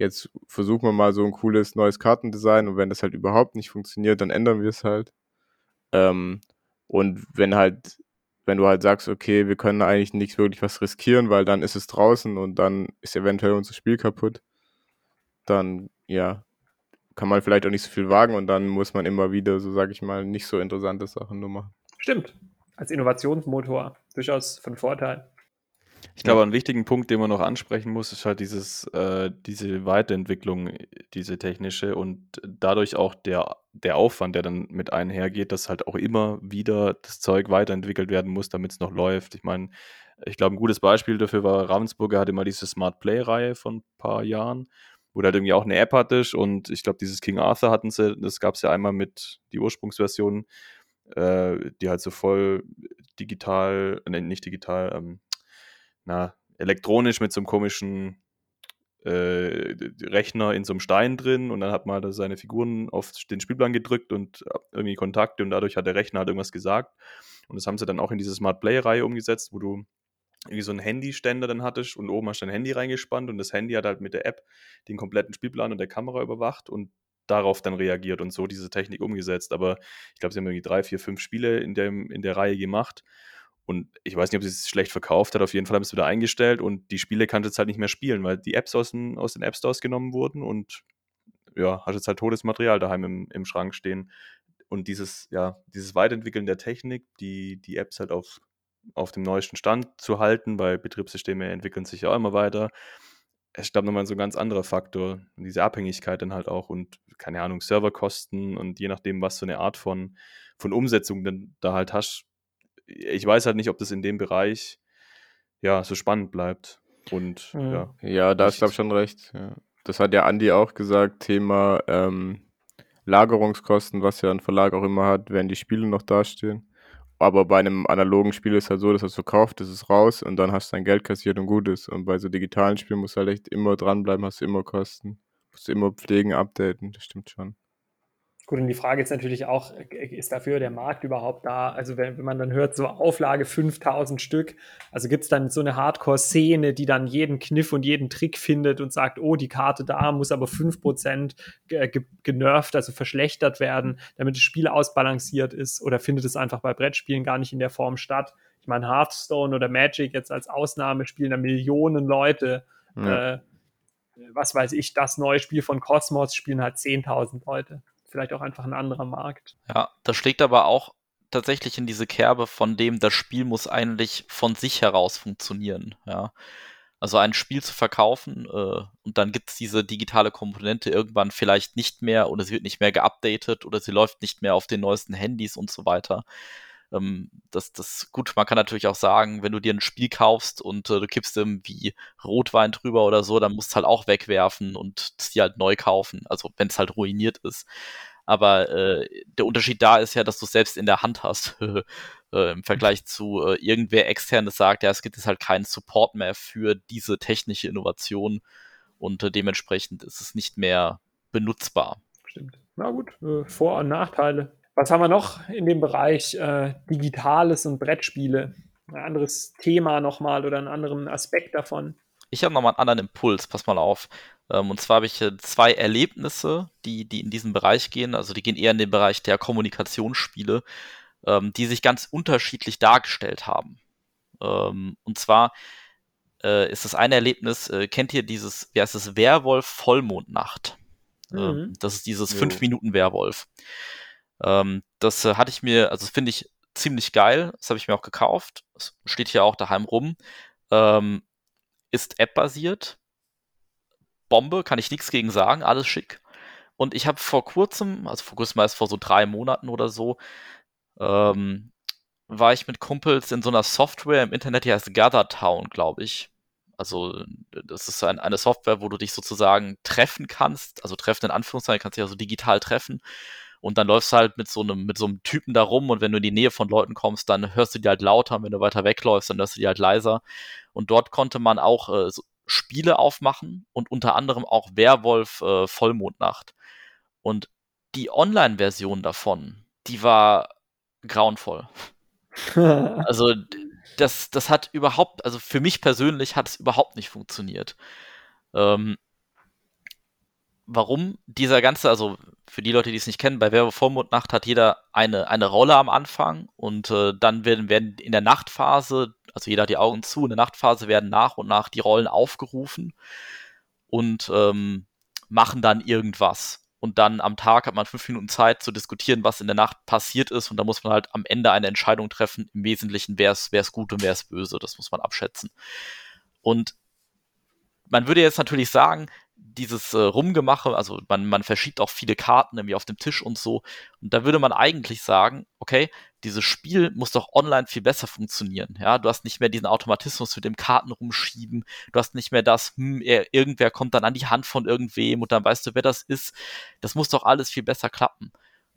jetzt versuchen wir mal so ein cooles neues Kartendesign und wenn das halt überhaupt nicht funktioniert, dann ändern wir es halt. Ähm, und wenn halt, wenn du halt sagst, okay, wir können eigentlich nicht wirklich was riskieren, weil dann ist es draußen und dann ist eventuell unser Spiel kaputt, dann ja, kann man vielleicht auch nicht so viel wagen und dann muss man immer wieder, so sage ich mal, nicht so interessante Sachen nur machen. Stimmt. Als Innovationsmotor durchaus von Vorteil. Ich glaube, ein wichtigen Punkt, den man noch ansprechen muss, ist halt dieses, äh, diese Weiterentwicklung, diese technische und dadurch auch der, der Aufwand, der dann mit einhergeht, dass halt auch immer wieder das Zeug weiterentwickelt werden muss, damit es noch läuft. Ich meine, ich glaube, ein gutes Beispiel dafür war, Ravensburger hatte mal diese Smart Play-Reihe von ein paar Jahren, wo du halt irgendwie auch eine App hattest und ich glaube, dieses King Arthur hatten sie, das gab es ja einmal mit die Ursprungsversion, äh, die halt so voll digital, äh, nicht digital, ähm, na, elektronisch mit so einem komischen äh, Rechner in so einem Stein drin und dann hat man seine Figuren auf den Spielplan gedrückt und äh, irgendwie Kontakte und dadurch hat der Rechner halt irgendwas gesagt. Und das haben sie dann auch in diese Smart Play-Reihe umgesetzt, wo du irgendwie so einen Handyständer dann hattest und oben hast du dein Handy reingespannt und das Handy hat halt mit der App den kompletten Spielplan und der Kamera überwacht und darauf dann reagiert und so diese Technik umgesetzt. Aber ich glaube, sie haben irgendwie drei, vier, fünf Spiele in, dem, in der Reihe gemacht und ich weiß nicht, ob sie es schlecht verkauft hat. Auf jeden Fall haben sie es wieder eingestellt und die Spiele kannst du jetzt halt nicht mehr spielen, weil die Apps aus den, aus den App Stores genommen wurden und ja, hast jetzt halt totes Material daheim im, im Schrank stehen. Und dieses, ja, dieses Weiterentwickeln der Technik, die, die Apps halt auf, auf dem neuesten Stand zu halten, weil Betriebssysteme entwickeln sich ja auch immer weiter. Ich glaube, nochmal so ein ganz anderer Faktor. diese Abhängigkeit dann halt auch und, keine Ahnung, Serverkosten und je nachdem, was für eine Art von, von Umsetzung denn da halt hast, ich weiß halt nicht, ob das in dem Bereich ja so spannend bleibt. Und mhm. ja. Ja, da ist, glaube ich, schon recht. Ja. das hat ja Andi auch gesagt, Thema ähm, Lagerungskosten, was ja ein Verlag auch immer hat, wenn die Spiele noch dastehen. Aber bei einem analogen Spiel ist es halt so, dass es verkauft, das ist raus und dann hast du dein Geld kassiert und gut ist. Und bei so digitalen Spielen musst du halt echt immer dranbleiben, hast du immer Kosten. Musst du immer pflegen, updaten, das stimmt schon. Gut, und die Frage ist natürlich auch, ist dafür der Markt überhaupt da? Also wenn, wenn man dann hört, so Auflage 5000 Stück, also gibt es dann so eine Hardcore-Szene, die dann jeden Kniff und jeden Trick findet und sagt, oh, die Karte da muss aber 5% genervt, also verschlechtert werden, damit das Spiel ausbalanciert ist oder findet es einfach bei Brettspielen gar nicht in der Form statt? Ich meine, Hearthstone oder Magic jetzt als Ausnahme spielen da Millionen Leute. Ja. Äh, was weiß ich, das neue Spiel von Cosmos spielen halt 10.000 Leute vielleicht auch einfach ein anderer Markt. Ja, das schlägt aber auch tatsächlich in diese Kerbe, von dem das Spiel muss eigentlich von sich heraus funktionieren. Ja. Also ein Spiel zu verkaufen äh, und dann gibt es diese digitale Komponente irgendwann vielleicht nicht mehr oder sie wird nicht mehr geupdatet oder sie läuft nicht mehr auf den neuesten Handys und so weiter. Ähm, das, das, gut, man kann natürlich auch sagen, wenn du dir ein Spiel kaufst und äh, du kippst irgendwie Rotwein drüber oder so, dann musst du halt auch wegwerfen und es dir halt neu kaufen, also wenn es halt ruiniert ist. Aber äh, der Unterschied da ist ja, dass du es selbst in der Hand hast. äh, Im Vergleich zu äh, irgendwer externes sagt, ja, es gibt jetzt halt keinen Support mehr für diese technische Innovation und äh, dementsprechend ist es nicht mehr benutzbar. Stimmt. Na gut, äh, Vor- und Nachteile. Was haben wir noch in dem Bereich äh, Digitales und Brettspiele? Ein anderes Thema nochmal oder einen anderen Aspekt davon? Ich habe nochmal einen anderen Impuls, pass mal auf. Ähm, und zwar habe ich zwei Erlebnisse, die, die in diesen Bereich gehen. Also die gehen eher in den Bereich der Kommunikationsspiele, ähm, die sich ganz unterschiedlich dargestellt haben. Ähm, und zwar äh, ist das eine Erlebnis, äh, kennt ihr dieses, wie heißt es, Werwolf Vollmondnacht? Mhm. Ähm, das ist dieses 5-Minuten-Werwolf. Ähm, das äh, hatte ich mir, also finde ich ziemlich geil. Das habe ich mir auch gekauft. Das steht hier auch daheim rum. Ähm, ist App-basiert. Bombe, kann ich nichts gegen sagen, alles schick. Und ich habe vor kurzem, also vor kurzem erst vor so drei Monaten oder so, ähm, war ich mit Kumpels in so einer Software im Internet, die heißt Gathertown, glaube ich. Also das ist ein, eine Software, wo du dich sozusagen treffen kannst, also treffen in Anführungszeichen, kannst dich also digital treffen und dann läufst du halt mit so einem, mit so einem Typen da rum und wenn du in die Nähe von Leuten kommst, dann hörst du die halt lauter und wenn du weiter wegläufst, dann hörst du die halt leiser. Und dort konnte man auch äh, so Spiele aufmachen und unter anderem auch Werwolf äh, Vollmondnacht. Und die Online-Version davon, die war grauenvoll. also das, das hat überhaupt, also für mich persönlich hat es überhaupt nicht funktioniert. Ähm, warum dieser ganze, also für die Leute, die es nicht kennen, bei Werbe Vollmondnacht hat jeder eine, eine Rolle am Anfang und äh, dann werden, werden in der Nachtphase, also jeder hat die Augen zu, in der Nachtphase werden nach und nach die Rollen aufgerufen und ähm, machen dann irgendwas. Und dann am Tag hat man fünf Minuten Zeit zu diskutieren, was in der Nacht passiert ist. Und da muss man halt am Ende eine Entscheidung treffen. Im Wesentlichen, wer ist gut und wer ist böse. Das muss man abschätzen. Und man würde jetzt natürlich sagen, dieses äh, Rumgemache, also man, man verschiebt auch viele Karten irgendwie auf dem Tisch und so. Und da würde man eigentlich sagen, okay, dieses Spiel muss doch online viel besser funktionieren. Ja, du hast nicht mehr diesen Automatismus mit dem Karten rumschieben. Du hast nicht mehr das, hm, er, irgendwer kommt dann an die Hand von irgendwem und dann weißt du, wer das ist. Das muss doch alles viel besser klappen.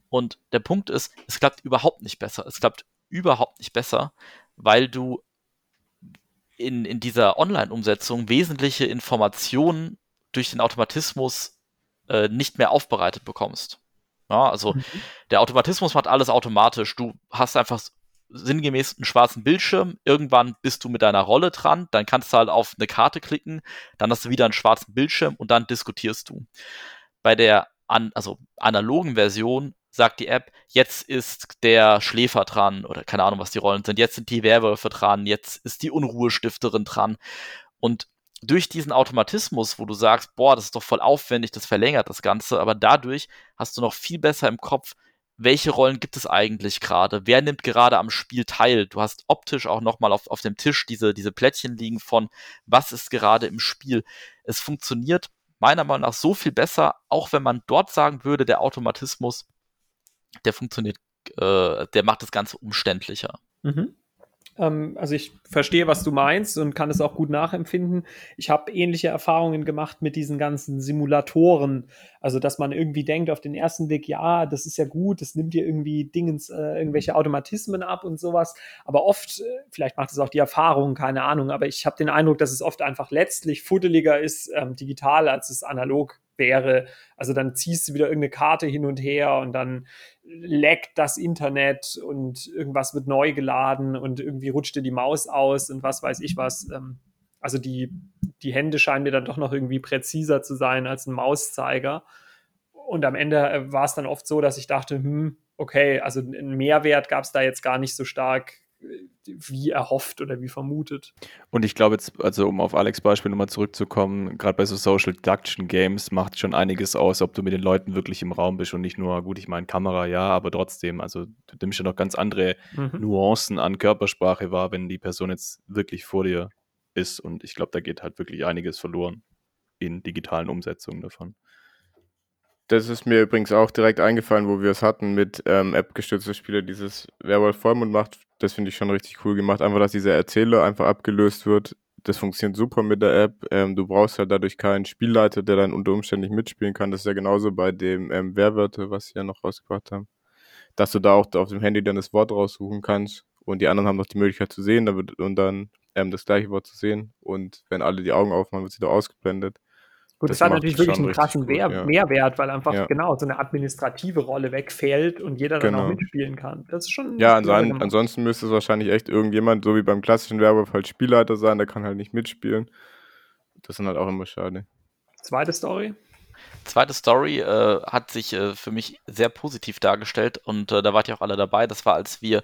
Und der Punkt ist, es klappt überhaupt nicht besser. Es klappt überhaupt nicht besser, weil du in, in dieser Online-Umsetzung wesentliche Informationen durch den Automatismus äh, nicht mehr aufbereitet bekommst. Ja, also mhm. der Automatismus macht alles automatisch. Du hast einfach sinngemäß einen schwarzen Bildschirm. Irgendwann bist du mit deiner Rolle dran, dann kannst du halt auf eine Karte klicken, dann hast du wieder einen schwarzen Bildschirm und dann diskutierst du. Bei der an, also analogen Version sagt die App, jetzt ist der Schläfer dran oder keine Ahnung, was die Rollen sind, jetzt sind die Werwölfe dran, jetzt ist die Unruhestifterin dran. Und durch diesen Automatismus, wo du sagst, boah, das ist doch voll aufwendig, das verlängert das Ganze, aber dadurch hast du noch viel besser im Kopf, welche Rollen gibt es eigentlich gerade? Wer nimmt gerade am Spiel teil? Du hast optisch auch nochmal auf, auf dem Tisch diese, diese Plättchen liegen von, was ist gerade im Spiel. Es funktioniert meiner Meinung nach so viel besser, auch wenn man dort sagen würde, der Automatismus, der funktioniert, äh, der macht das Ganze umständlicher. Mhm. Ähm, also ich verstehe, was du meinst und kann es auch gut nachempfinden. Ich habe ähnliche Erfahrungen gemacht mit diesen ganzen Simulatoren. Also, dass man irgendwie denkt auf den ersten Blick, ja, das ist ja gut, das nimmt dir irgendwie Dingens, äh, irgendwelche Automatismen ab und sowas. Aber oft, äh, vielleicht macht es auch die Erfahrung, keine Ahnung, aber ich habe den Eindruck, dass es oft einfach letztlich fuddeliger ist, ähm, digital, als es analog wäre. Also dann ziehst du wieder irgendeine Karte hin und her und dann leckt das Internet und irgendwas wird neu geladen und irgendwie rutscht dir die Maus aus und was weiß ich was. Ähm, also die, die Hände scheinen mir dann doch noch irgendwie präziser zu sein als ein Mauszeiger. Und am Ende äh, war es dann oft so, dass ich dachte, hm, okay, also einen Mehrwert gab es da jetzt gar nicht so stark wie erhofft oder wie vermutet. Und ich glaube jetzt, also um auf Alex Beispiel nochmal zurückzukommen, gerade bei so Social Deduction Games macht schon einiges aus, ob du mit den Leuten wirklich im Raum bist und nicht nur, gut, ich meine Kamera, ja, aber trotzdem, also du nimmst ja noch ganz andere mhm. Nuancen an Körpersprache wahr, wenn die Person jetzt wirklich vor dir ist und ich glaube, da geht halt wirklich einiges verloren in digitalen Umsetzungen davon. Das ist mir übrigens auch direkt eingefallen, wo wir es hatten mit ähm, App-gestützte Spiele, dieses Werwolf Vollmond macht, das finde ich schon richtig cool gemacht. Einfach, dass dieser Erzähler einfach abgelöst wird. Das funktioniert super mit der App. Ähm, du brauchst halt dadurch keinen Spielleiter, der dann unter Umständen nicht mitspielen kann. Das ist ja genauso bei dem ähm, Wehrwörter, was sie ja noch rausgebracht haben. Dass du da auch auf dem Handy dann das Wort raussuchen kannst und die anderen haben noch die Möglichkeit zu sehen und dann ähm, das gleiche Wort zu sehen. Und wenn alle die Augen aufmachen, wird sie da ausgeblendet. Gut, das, das hat natürlich wirklich einen krassen gut, ja. Mehrwert, weil einfach ja. genau so eine administrative Rolle wegfällt und jeder dann genau. auch mitspielen kann. Das ist schon. Ja, anson ansonsten müsste es wahrscheinlich echt irgendjemand, so wie beim klassischen Werwolf, halt Spielleiter sein, der kann halt nicht mitspielen. Das ist dann halt auch immer schade. Zweite Story? Zweite Story äh, hat sich äh, für mich sehr positiv dargestellt und äh, da wart ihr auch alle dabei. Das war, als wir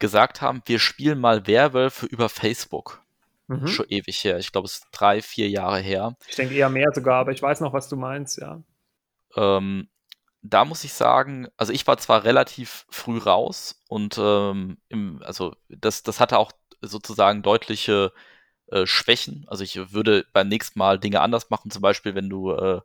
gesagt haben, wir spielen mal Werwölfe über Facebook. Mhm. Schon ewig her. Ich glaube, es ist drei, vier Jahre her. Ich denke eher mehr sogar, aber ich weiß noch, was du meinst, ja. Ähm, da muss ich sagen, also ich war zwar relativ früh raus und ähm, im, also das, das hatte auch sozusagen deutliche äh, Schwächen. Also ich würde beim nächsten Mal Dinge anders machen, zum Beispiel, wenn du äh,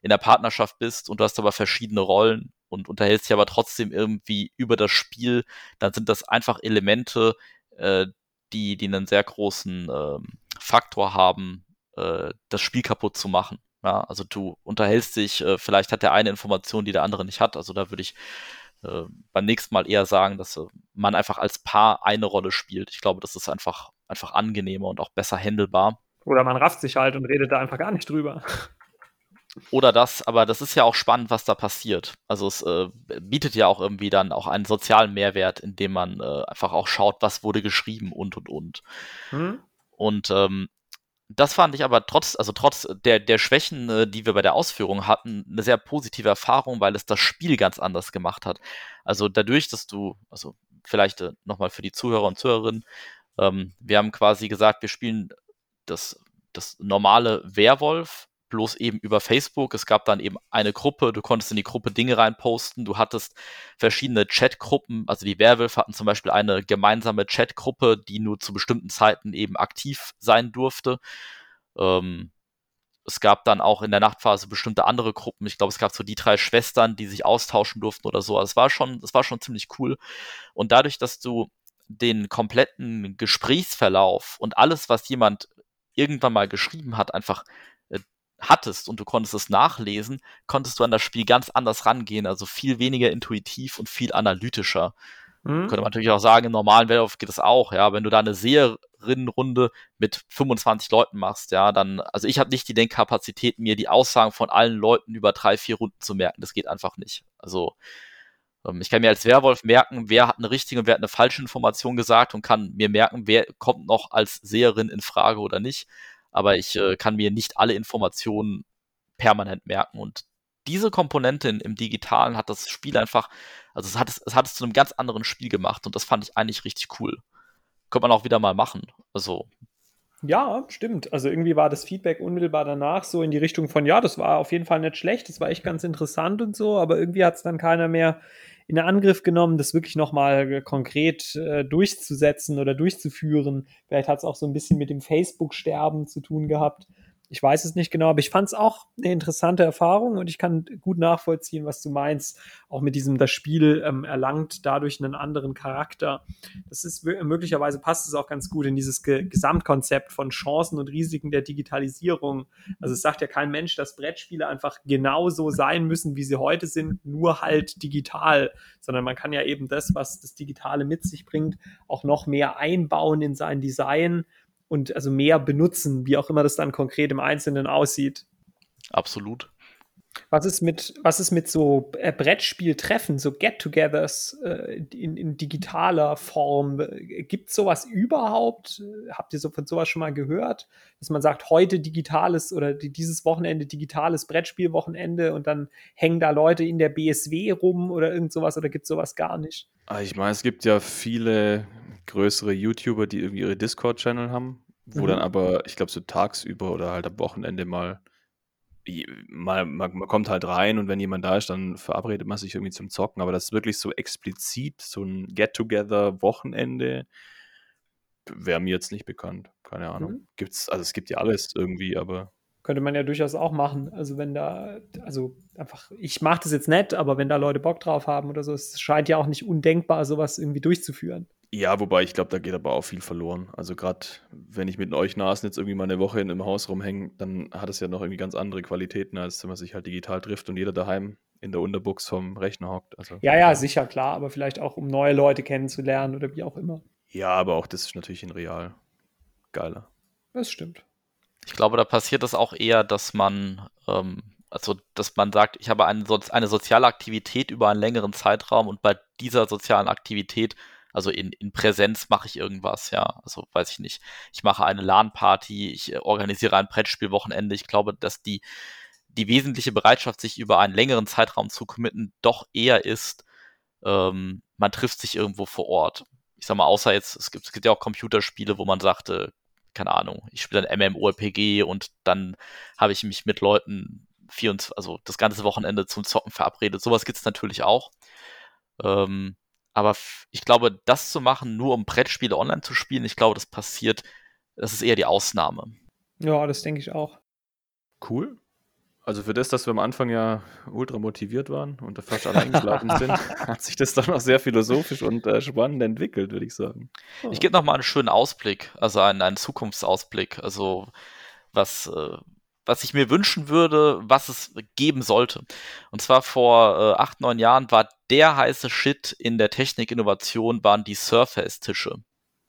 in der Partnerschaft bist und du hast aber verschiedene Rollen und unterhältst dich aber trotzdem irgendwie über das Spiel, dann sind das einfach Elemente, äh, die, die einen sehr großen ähm, Faktor haben, äh, das Spiel kaputt zu machen. Ja, also du unterhältst dich, äh, vielleicht hat der eine Information, die der andere nicht hat. Also da würde ich äh, beim nächsten Mal eher sagen, dass äh, man einfach als Paar eine Rolle spielt. Ich glaube, das ist einfach, einfach angenehmer und auch besser handelbar. Oder man rafft sich halt und redet da einfach gar nicht drüber. Oder das, aber das ist ja auch spannend, was da passiert. Also es äh, bietet ja auch irgendwie dann auch einen sozialen Mehrwert, indem man äh, einfach auch schaut, was wurde geschrieben und und und. Hm? Und ähm, das fand ich aber trotz, also trotz der, der Schwächen, äh, die wir bei der Ausführung hatten, eine sehr positive Erfahrung, weil es das Spiel ganz anders gemacht hat. Also dadurch, dass du, also vielleicht äh, nochmal für die Zuhörer und Zuhörerinnen, ähm, wir haben quasi gesagt, wir spielen das, das normale Werwolf bloß eben über Facebook. Es gab dann eben eine Gruppe, du konntest in die Gruppe Dinge reinposten, du hattest verschiedene Chatgruppen, also die Werwölfe hatten zum Beispiel eine gemeinsame Chatgruppe, die nur zu bestimmten Zeiten eben aktiv sein durfte. Ähm, es gab dann auch in der Nachtphase bestimmte andere Gruppen. Ich glaube, es gab so die drei Schwestern, die sich austauschen durften oder so. Also es war schon, es war schon ziemlich cool. Und dadurch, dass du den kompletten Gesprächsverlauf und alles, was jemand irgendwann mal geschrieben hat, einfach hattest und du konntest es nachlesen, konntest du an das Spiel ganz anders rangehen, also viel weniger intuitiv und viel analytischer. Mhm. Könnte man natürlich auch sagen, im normalen Werwolf geht es auch, ja, wenn du da eine Seherinnenrunde mit 25 Leuten machst, ja, dann, also ich habe nicht die Denkkapazität, mir die Aussagen von allen Leuten über drei, vier Runden zu merken, das geht einfach nicht. Also, ähm, ich kann mir als Werwolf merken, wer hat eine richtige und wer hat eine falsche Information gesagt und kann mir merken, wer kommt noch als Seherin in Frage oder nicht aber ich äh, kann mir nicht alle Informationen permanent merken. Und diese Komponente im Digitalen hat das Spiel einfach, also es hat es, es hat es zu einem ganz anderen Spiel gemacht und das fand ich eigentlich richtig cool. Könnte man auch wieder mal machen. Also. Ja, stimmt. Also irgendwie war das Feedback unmittelbar danach so in die Richtung von, ja, das war auf jeden Fall nicht schlecht, das war echt ganz interessant und so, aber irgendwie hat es dann keiner mehr in Angriff genommen, das wirklich nochmal konkret äh, durchzusetzen oder durchzuführen. Vielleicht hat es auch so ein bisschen mit dem Facebook-Sterben zu tun gehabt. Ich weiß es nicht genau, aber ich fand es auch eine interessante Erfahrung und ich kann gut nachvollziehen, was du meinst. Auch mit diesem, das Spiel ähm, erlangt dadurch einen anderen Charakter. Das ist möglicherweise passt es auch ganz gut in dieses Ge Gesamtkonzept von Chancen und Risiken der Digitalisierung. Also es sagt ja kein Mensch, dass Brettspiele einfach genauso sein müssen, wie sie heute sind, nur halt digital, sondern man kann ja eben das, was das Digitale mit sich bringt, auch noch mehr einbauen in sein Design und also mehr benutzen, wie auch immer das dann konkret im Einzelnen aussieht. Absolut. Was ist mit, was ist mit so äh, Brettspieltreffen, so Get-togethers äh, in, in, digitaler Form? Gibt es sowas überhaupt? Habt ihr so von sowas schon mal gehört? Dass man sagt, heute digitales oder dieses Wochenende digitales Brettspielwochenende und dann hängen da Leute in der BSW rum oder irgend sowas oder gibt es sowas gar nicht? Ah, ich meine, es gibt ja viele größere YouTuber, die irgendwie ihre Discord-Channel haben, wo mhm. dann aber, ich glaube, so tagsüber oder halt am Wochenende mal, mal man, man, kommt halt rein und wenn jemand da ist, dann verabredet man sich irgendwie zum Zocken. Aber das ist wirklich so explizit, so ein Get-Together-Wochenende, wäre mir jetzt nicht bekannt. Keine Ahnung. Mhm. Gibt's, also es gibt ja alles irgendwie, aber könnte man ja durchaus auch machen. Also wenn da, also einfach, ich mache das jetzt nett, aber wenn da Leute Bock drauf haben oder so, es scheint ja auch nicht undenkbar, sowas irgendwie durchzuführen. Ja, wobei ich glaube, da geht aber auch viel verloren. Also gerade wenn ich mit euch Nasen jetzt irgendwie mal eine Woche in einem Haus rumhänge, dann hat es ja noch irgendwie ganz andere Qualitäten, als wenn man sich halt digital trifft und jeder daheim in der Unterbuchs vom Rechner hockt. Also, ja, ja, sicher, klar, aber vielleicht auch, um neue Leute kennenzulernen oder wie auch immer. Ja, aber auch das ist natürlich in real geiler. Das stimmt. Ich glaube, da passiert es auch eher, dass man, ähm, also dass man sagt, ich habe eine, eine soziale Aktivität über einen längeren Zeitraum und bei dieser sozialen Aktivität also in, in Präsenz mache ich irgendwas, ja. Also weiß ich nicht. Ich mache eine LAN-Party, ich äh, organisiere ein Brettspielwochenende. Ich glaube, dass die, die wesentliche Bereitschaft, sich über einen längeren Zeitraum zu committen, doch eher ist, ähm, man trifft sich irgendwo vor Ort. Ich sag mal, außer jetzt, es gibt, es gibt ja auch Computerspiele, wo man sagte, keine Ahnung, ich spiele ein MMORPG und dann habe ich mich mit Leuten 24, also das ganze Wochenende zum Zocken verabredet. Sowas gibt es natürlich auch. Ähm, aber ich glaube, das zu machen, nur um Brettspiele online zu spielen, ich glaube, das passiert, das ist eher die Ausnahme. Ja, das denke ich auch. Cool. Also für das, dass wir am Anfang ja ultra motiviert waren und fast alle eingeschlafen sind, hat sich das doch noch sehr philosophisch und äh, spannend entwickelt, würde ich sagen. Ich gebe noch mal einen schönen Ausblick, also einen, einen Zukunftsausblick, also was, äh, was ich mir wünschen würde, was es geben sollte. Und zwar vor äh, acht, neun Jahren war der heiße Shit in der Technikinnovation waren die Surface-Tische.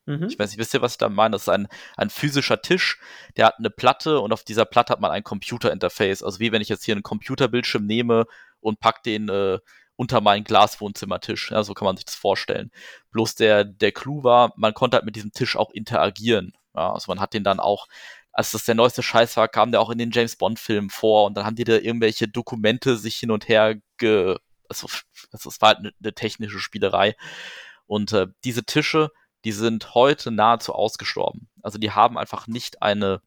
Mhm. Ich weiß nicht, wisst ihr, was ich da meine? Das ist ein, ein physischer Tisch, der hat eine Platte und auf dieser Platte hat man ein Computer-Interface. Also wie wenn ich jetzt hier einen Computerbildschirm nehme und pack den äh, unter meinen Glaswohnzimmertisch. Ja, so kann man sich das vorstellen. Bloß der, der Clou war, man konnte halt mit diesem Tisch auch interagieren. Ja, also man hat den dann auch als das der neueste Scheiß war, kam der auch in den James Bond-Filmen vor und dann haben die da irgendwelche Dokumente sich hin und her ge. Also, also es war halt eine, eine technische Spielerei. Und äh, diese Tische, die sind heute nahezu ausgestorben. Also die haben einfach nicht eine,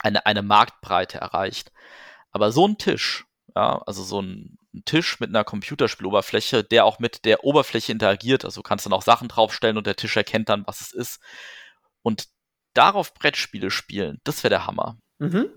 eine, eine Marktbreite erreicht. Aber so ein Tisch, ja, also so ein, ein Tisch mit einer Computerspieloberfläche, der auch mit der Oberfläche interagiert, also du kannst dann auch Sachen draufstellen und der Tisch erkennt dann, was es ist. Und darauf Brettspiele spielen, das wäre der Hammer. Mhm.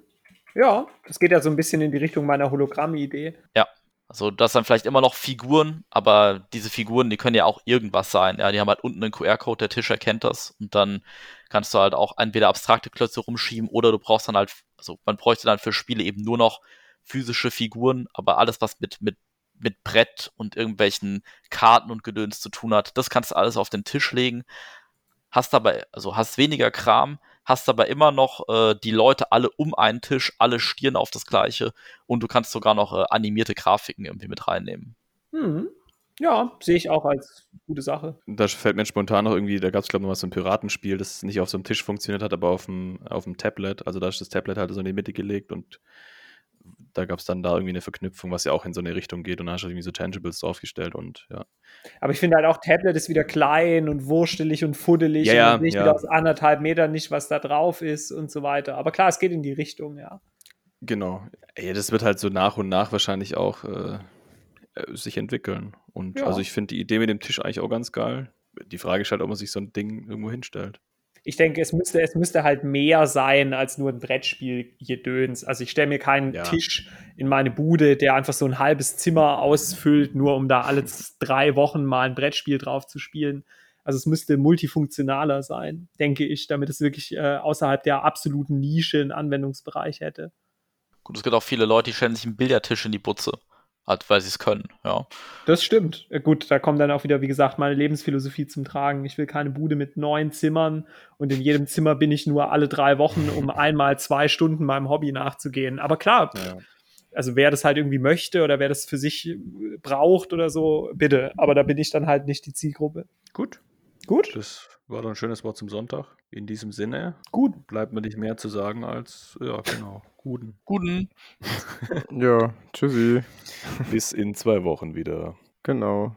Ja, das geht ja so ein bisschen in die Richtung meiner Hologramm-Idee. Ja. Also das dann vielleicht immer noch Figuren, aber diese Figuren, die können ja auch irgendwas sein. Ja, die haben halt unten einen QR-Code, der Tisch erkennt das und dann kannst du halt auch entweder abstrakte Klötze rumschieben oder du brauchst dann halt, also man bräuchte dann für Spiele eben nur noch physische Figuren, aber alles, was mit, mit, mit Brett und irgendwelchen Karten und Gedöns zu tun hat, das kannst du alles auf den Tisch legen hast dabei, also hast weniger Kram, hast aber immer noch äh, die Leute alle um einen Tisch, alle stieren auf das Gleiche und du kannst sogar noch äh, animierte Grafiken irgendwie mit reinnehmen. Hm. Ja, sehe ich auch als gute Sache. Da fällt mir spontan noch irgendwie, da gab es, glaube ich, noch mal so ein Piratenspiel, das nicht auf so einem Tisch funktioniert hat, aber auf dem, auf dem Tablet. Also da ist das Tablet halt so in die Mitte gelegt und da gab es dann da irgendwie eine Verknüpfung, was ja auch in so eine Richtung geht und da hast du irgendwie so Tangibles draufgestellt und ja. Aber ich finde halt auch, Tablet ist wieder klein und wurstelig und fuddelig ja, ja, und nicht ja. wieder aus anderthalb Metern nicht, was da drauf ist und so weiter. Aber klar, es geht in die Richtung, ja. Genau. Ja, das wird halt so nach und nach wahrscheinlich auch äh, äh sich entwickeln. Und also ich finde die Idee mit dem Tisch eigentlich auch ganz geil. Die Frage ist halt, ob man sich so ein Ding irgendwo hinstellt. Ich denke, es müsste, es müsste halt mehr sein als nur ein Brettspiel Gedöns. Also ich stelle mir keinen Ja. Tisch in meine Bude, der einfach so ein halbes Zimmer ausfüllt, nur um da alle drei Wochen mal ein Brettspiel drauf zu spielen. Also es müsste multifunktionaler sein, denke ich, damit es wirklich äh, außerhalb der absoluten Nische einen Anwendungsbereich hätte. Gut, es gibt auch viele Leute, die stellen sich einen Billardtisch in die Butze. Halt, weil sie es können, ja. Das stimmt. Äh, Gut, da kommt dann auch wieder, wie gesagt, meine Lebensphilosophie zum Tragen. Ich will keine Bude mit neun Zimmern und in jedem Zimmer bin ich nur alle drei Wochen, um einmal zwei Stunden meinem Hobby nachzugehen. Aber klar, Ja. also wer das halt irgendwie möchte oder wer das für sich äh, braucht oder so, bitte. Aber da bin ich dann halt nicht die Zielgruppe. Gut, Gut, das war doch ein schönes Wort zum Sonntag. In diesem Sinne gut. bleibt mir nicht mehr zu sagen als, ja, genau, guten. Guten. Ja, tschüssi. Bis in zwei Wochen wieder. Genau.